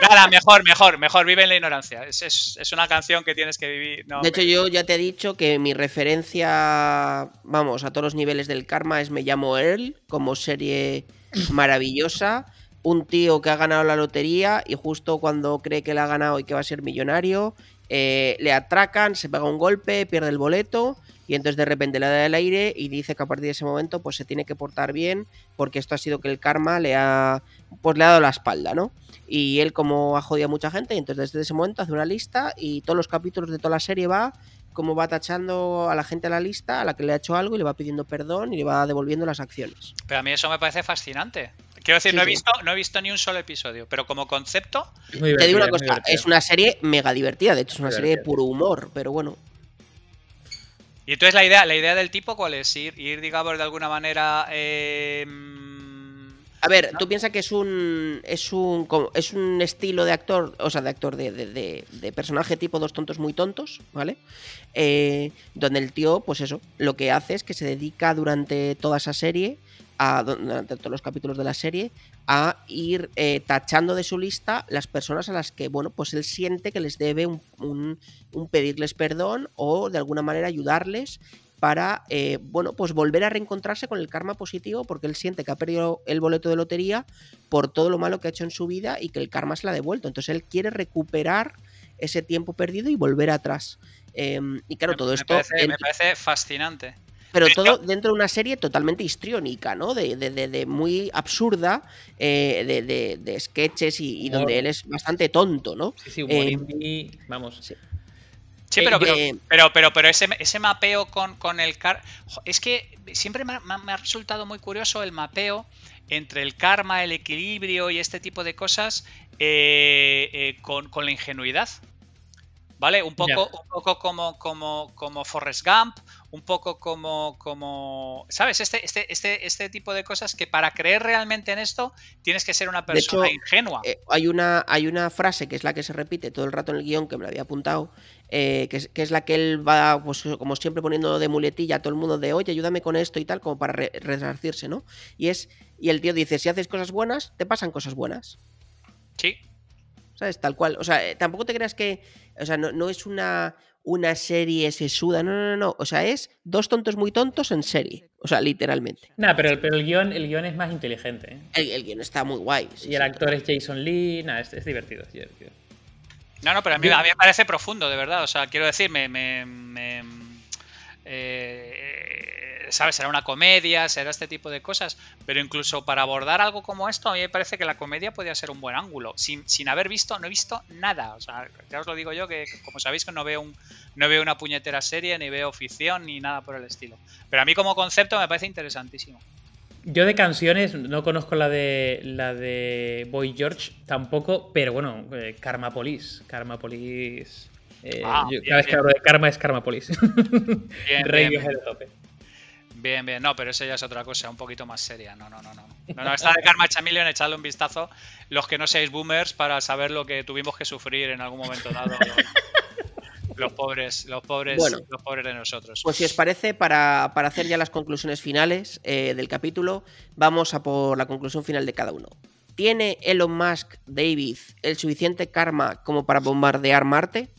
Nada, mejor, mejor, mejor, vive en la ignorancia. Es, una canción que tienes que vivir. de hecho, yo ya te he dicho que mi referencia, vamos, a todos los niveles del karma es Me llamo Earl, como serie maravillosa. Un tío que ha ganado la lotería y justo cuando cree que la ha ganado y que va a ser millonario, eh, le atracan, se pega un golpe, pierde el boleto y entonces de repente le da el aire y dice que a partir de ese momento pues se tiene que portar bien porque esto ha sido que el karma le ha pues le ha dado la espalda, ¿no? Y él como ha jodido a mucha gente, entonces desde ese momento hace una lista y todos los capítulos de toda la serie va como va tachando a la gente a la lista a la que le ha hecho algo y le va pidiendo perdón y le va devolviendo las acciones. Pero a mí eso me parece fascinante. Quiero decir, no, he visto, no he visto ni un solo episodio, pero como concepto. Te digo una cosa, es una serie mega divertida, de hecho es una serie de puro humor, pero bueno. Y entonces la idea, la idea del tipo, ¿cuál es? Ir, ir digamos, de alguna manera. Eh, a ver, tú piensas que es un, es un es un estilo de actor, o sea, de actor de, de, de, personaje tipo dos tontos muy tontos, ¿vale? Eh, donde el tío, pues eso, lo que hace es que se dedica durante toda esa serie durante todos los capítulos de la serie, a ir eh, tachando de su lista las personas a las que, bueno, pues él siente que les debe un, pedirles perdón o de alguna manera ayudarles para, eh, bueno, pues volver a reencontrarse con el karma positivo porque él siente que ha perdido el boleto de lotería por todo lo malo que ha hecho en su vida y que el karma se la ha devuelto. Entonces él quiere recuperar ese tiempo perdido y volver atrás. Em, y claro, todo esto... me parece fascinante. Pero todo dentro de una serie totalmente histriónica, ¿no? De, de, de, muy absurda, eh, de, sketches y, donde él es bastante tonto, ¿no? Sí, sí, eh, vamos. Sí. Sí, pero, eh, pero, pero, pero, ese, ese mapeo con, con el car. Es que siempre me ha, resultado muy curioso el mapeo entre el karma, el equilibrio y este tipo de cosas con, con, la ingenuidad ¿vale? Un poco, un poco como, como, como Forrest Gump, un poco como, como ¿sabes? Este, este, este, este tipo de cosas que para creer realmente en esto tienes que ser una persona ingenua. Eh, hay, una, hay una frase que es la que se repite todo el rato en el guion que me la había apuntado, eh, que, es, la que él va, pues como siempre poniendo de muletilla a todo el mundo de, oye, ayúdame con esto y tal, como para resarcirse, ¿no? Y es, y el tío dice, si haces cosas buenas, te pasan cosas buenas. Sí. ¿Sabes? Tal cual. O sea, eh, tampoco te creas que. O sea, no, es una, una serie sesuda. No, no, no, no. O sea, es dos tontos muy tontos en serie. O sea, literalmente. Nada, pero, pero el, guion, el guion es más inteligente. ¿eh? El, guion está muy guay. y el actor es Jason Lee. Nada, es, divertido, No, no, pero a mí, a mí, me parece profundo, de verdad. O sea, quiero decir, me. me, eh, ¿sabes? Será una comedia, será este tipo de cosas, pero incluso para abordar algo como esto, a mí me parece que la comedia podría ser un buen ángulo. Sin, sin haber visto, no he visto nada. O sea, ya os lo digo yo, que como sabéis que no veo, un, no veo una puñetera serie, ni veo ficción, ni nada por el estilo. Pero a mí como concepto me parece interesantísimo. Yo de canciones no conozco la de la de Boy George tampoco, pero bueno, eh, Karma Police. Karma Police. Eh, ah, cada vez que hablo de Karma es Karma Police. Bien, de tope. Bien, bien, no, pero eso ya es otra cosa, un poquito más seria. No, no, no, no. No, no está de Karma Chameleon, echadle un vistazo, los que no seáis boomers, para saber lo que tuvimos que sufrir en algún momento dado. Los, pobres, los pobres, los pobres de nosotros. Pues si os parece, para, hacer ya las conclusiones finales eh, del capítulo, vamos a por la conclusión final de cada uno. ¿Tiene Elon Musk, David, el suficiente karma como para bombardear Marte?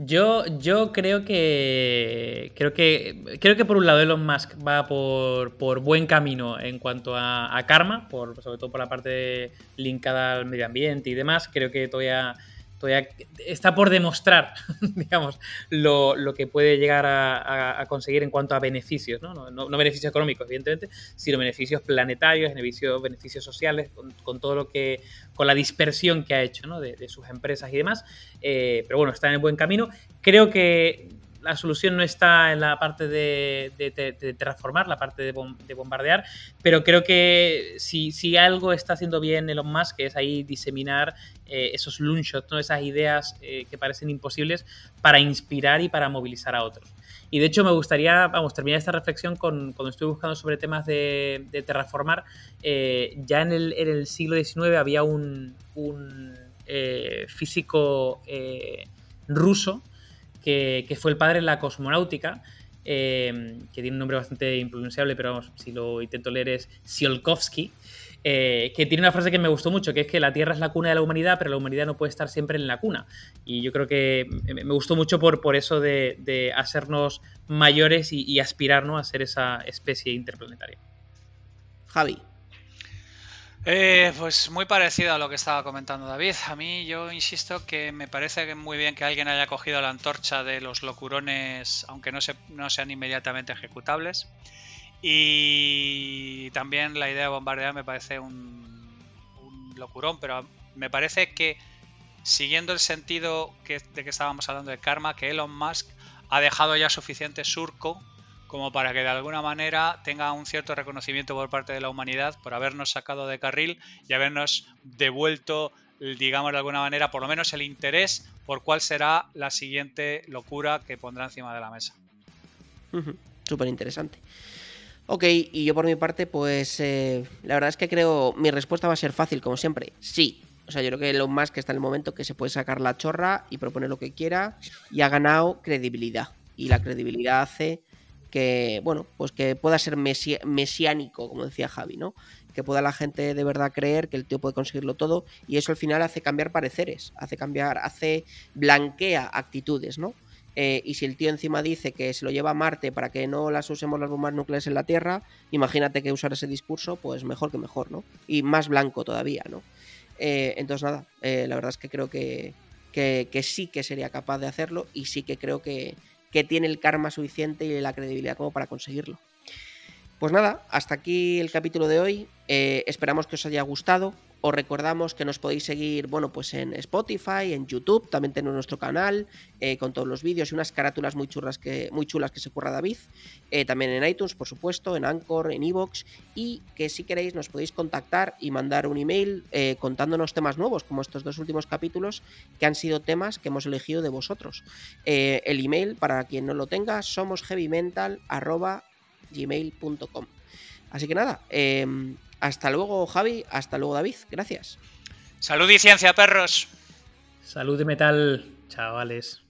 Yo, yo creo que. Creo que. Creo que por un lado Elon Musk va por, por buen camino en cuanto a, karma, por, sobre todo por la parte linkada al medio ambiente y demás. Creo que todavía todavía está por demostrar, digamos, lo, que puede llegar a, conseguir en cuanto a beneficios, ¿no? No, beneficios económicos, evidentemente, sino beneficios planetarios, beneficios, beneficios sociales, con, todo lo que, con la dispersión que ha hecho, ¿no? de, sus empresas y demás. Eh, pero bueno, está en el buen camino. Creo que la solución no está en la parte de, transformar, la parte de, bombardear, pero creo que si, algo está haciendo bien Elon Musk, que es ahí diseminar eh, esos loonshots, ¿no? esas ideas eh, que parecen imposibles para inspirar y para movilizar a otros. Y de hecho me gustaría, vamos, terminar esta reflexión con, cuando estoy buscando sobre temas de, terraformar. Eh, ya en el, siglo XIX había un, un físico ruso que, fue el padre de la cosmonáutica, eh, que tiene un nombre bastante impronunciable, pero vamos, si lo intento leer es Tsiolkovsky, eh, que tiene una frase que me gustó mucho, que es que la Tierra es la cuna de la humanidad, pero la humanidad no puede estar siempre en la cuna. Y yo creo que me gustó mucho por, por eso de, hacernos mayores y, y aspirar a ser esa especie interplanetaria. Javi. Eh, pues muy parecido a lo que estaba comentando David. A mí yo insisto que me parece muy bien que alguien haya cogido la antorcha de los locurones, aunque no, no sean inmediatamente ejecutables. Y también la idea de bombardear me parece un, locurón, pero me parece que siguiendo el sentido de que estábamos hablando de karma, que Elon Musk ha dejado ya suficiente surco como para que de alguna manera tenga un cierto reconocimiento por parte de la humanidad por habernos sacado de carril y habernos devuelto, digamos de alguna manera, por lo menos el interés por cuál será la siguiente locura que pondrá encima de la mesa. Súper interesante. Ok, y yo por mi parte, pues eh, la verdad es que creo, mi respuesta va a ser fácil, como siempre. Sí. O sea, yo creo que lo más que está en el momento que se puede sacar la chorra y proponer lo que quiera y ha ganado credibilidad. Y la credibilidad hace que, bueno, pues que pueda ser mesiánico, como decía Javi, ¿no? Que pueda la gente de verdad creer que el tío puede conseguirlo todo y eso al final hace cambiar pareceres, hace cambiar, hace, blanquea actitudes, ¿no? Eh, y si el tío encima dice que se lo lleva a Marte para que no las usemos las bombas nucleares en la Tierra, imagínate que usar ese discurso, pues mejor que mejor, ¿no? Y más blanco todavía, ¿no? Eh, entonces nada, eh, la verdad es que creo que, que sí que sería capaz de hacerlo y sí que creo que, que tiene el karma suficiente y la credibilidad como para conseguirlo. Pues nada, hasta aquí el capítulo de hoy. Eh, esperamos que os haya gustado. Os recordamos que nos podéis seguir, bueno, pues en Spotify, en YouTube, también tenemos nuestro canal eh, con todos los vídeos y unas carátulas muy chulas que, muy chulas que se curra David. Eh, también en iTunes, por supuesto, en Anchor, en Evox. Y que si queréis nos podéis contactar y mandar un email eh, contándonos temas nuevos, como estos dos últimos capítulos, que han sido temas que hemos elegido de vosotros. el email, para quien no lo tenga, somos heavymental.gmail.com. Así que nada, em, hasta luego, Javi. Hasta luego, David. Gracias. Salud y ciencia, perros. Salud de metal, chavales.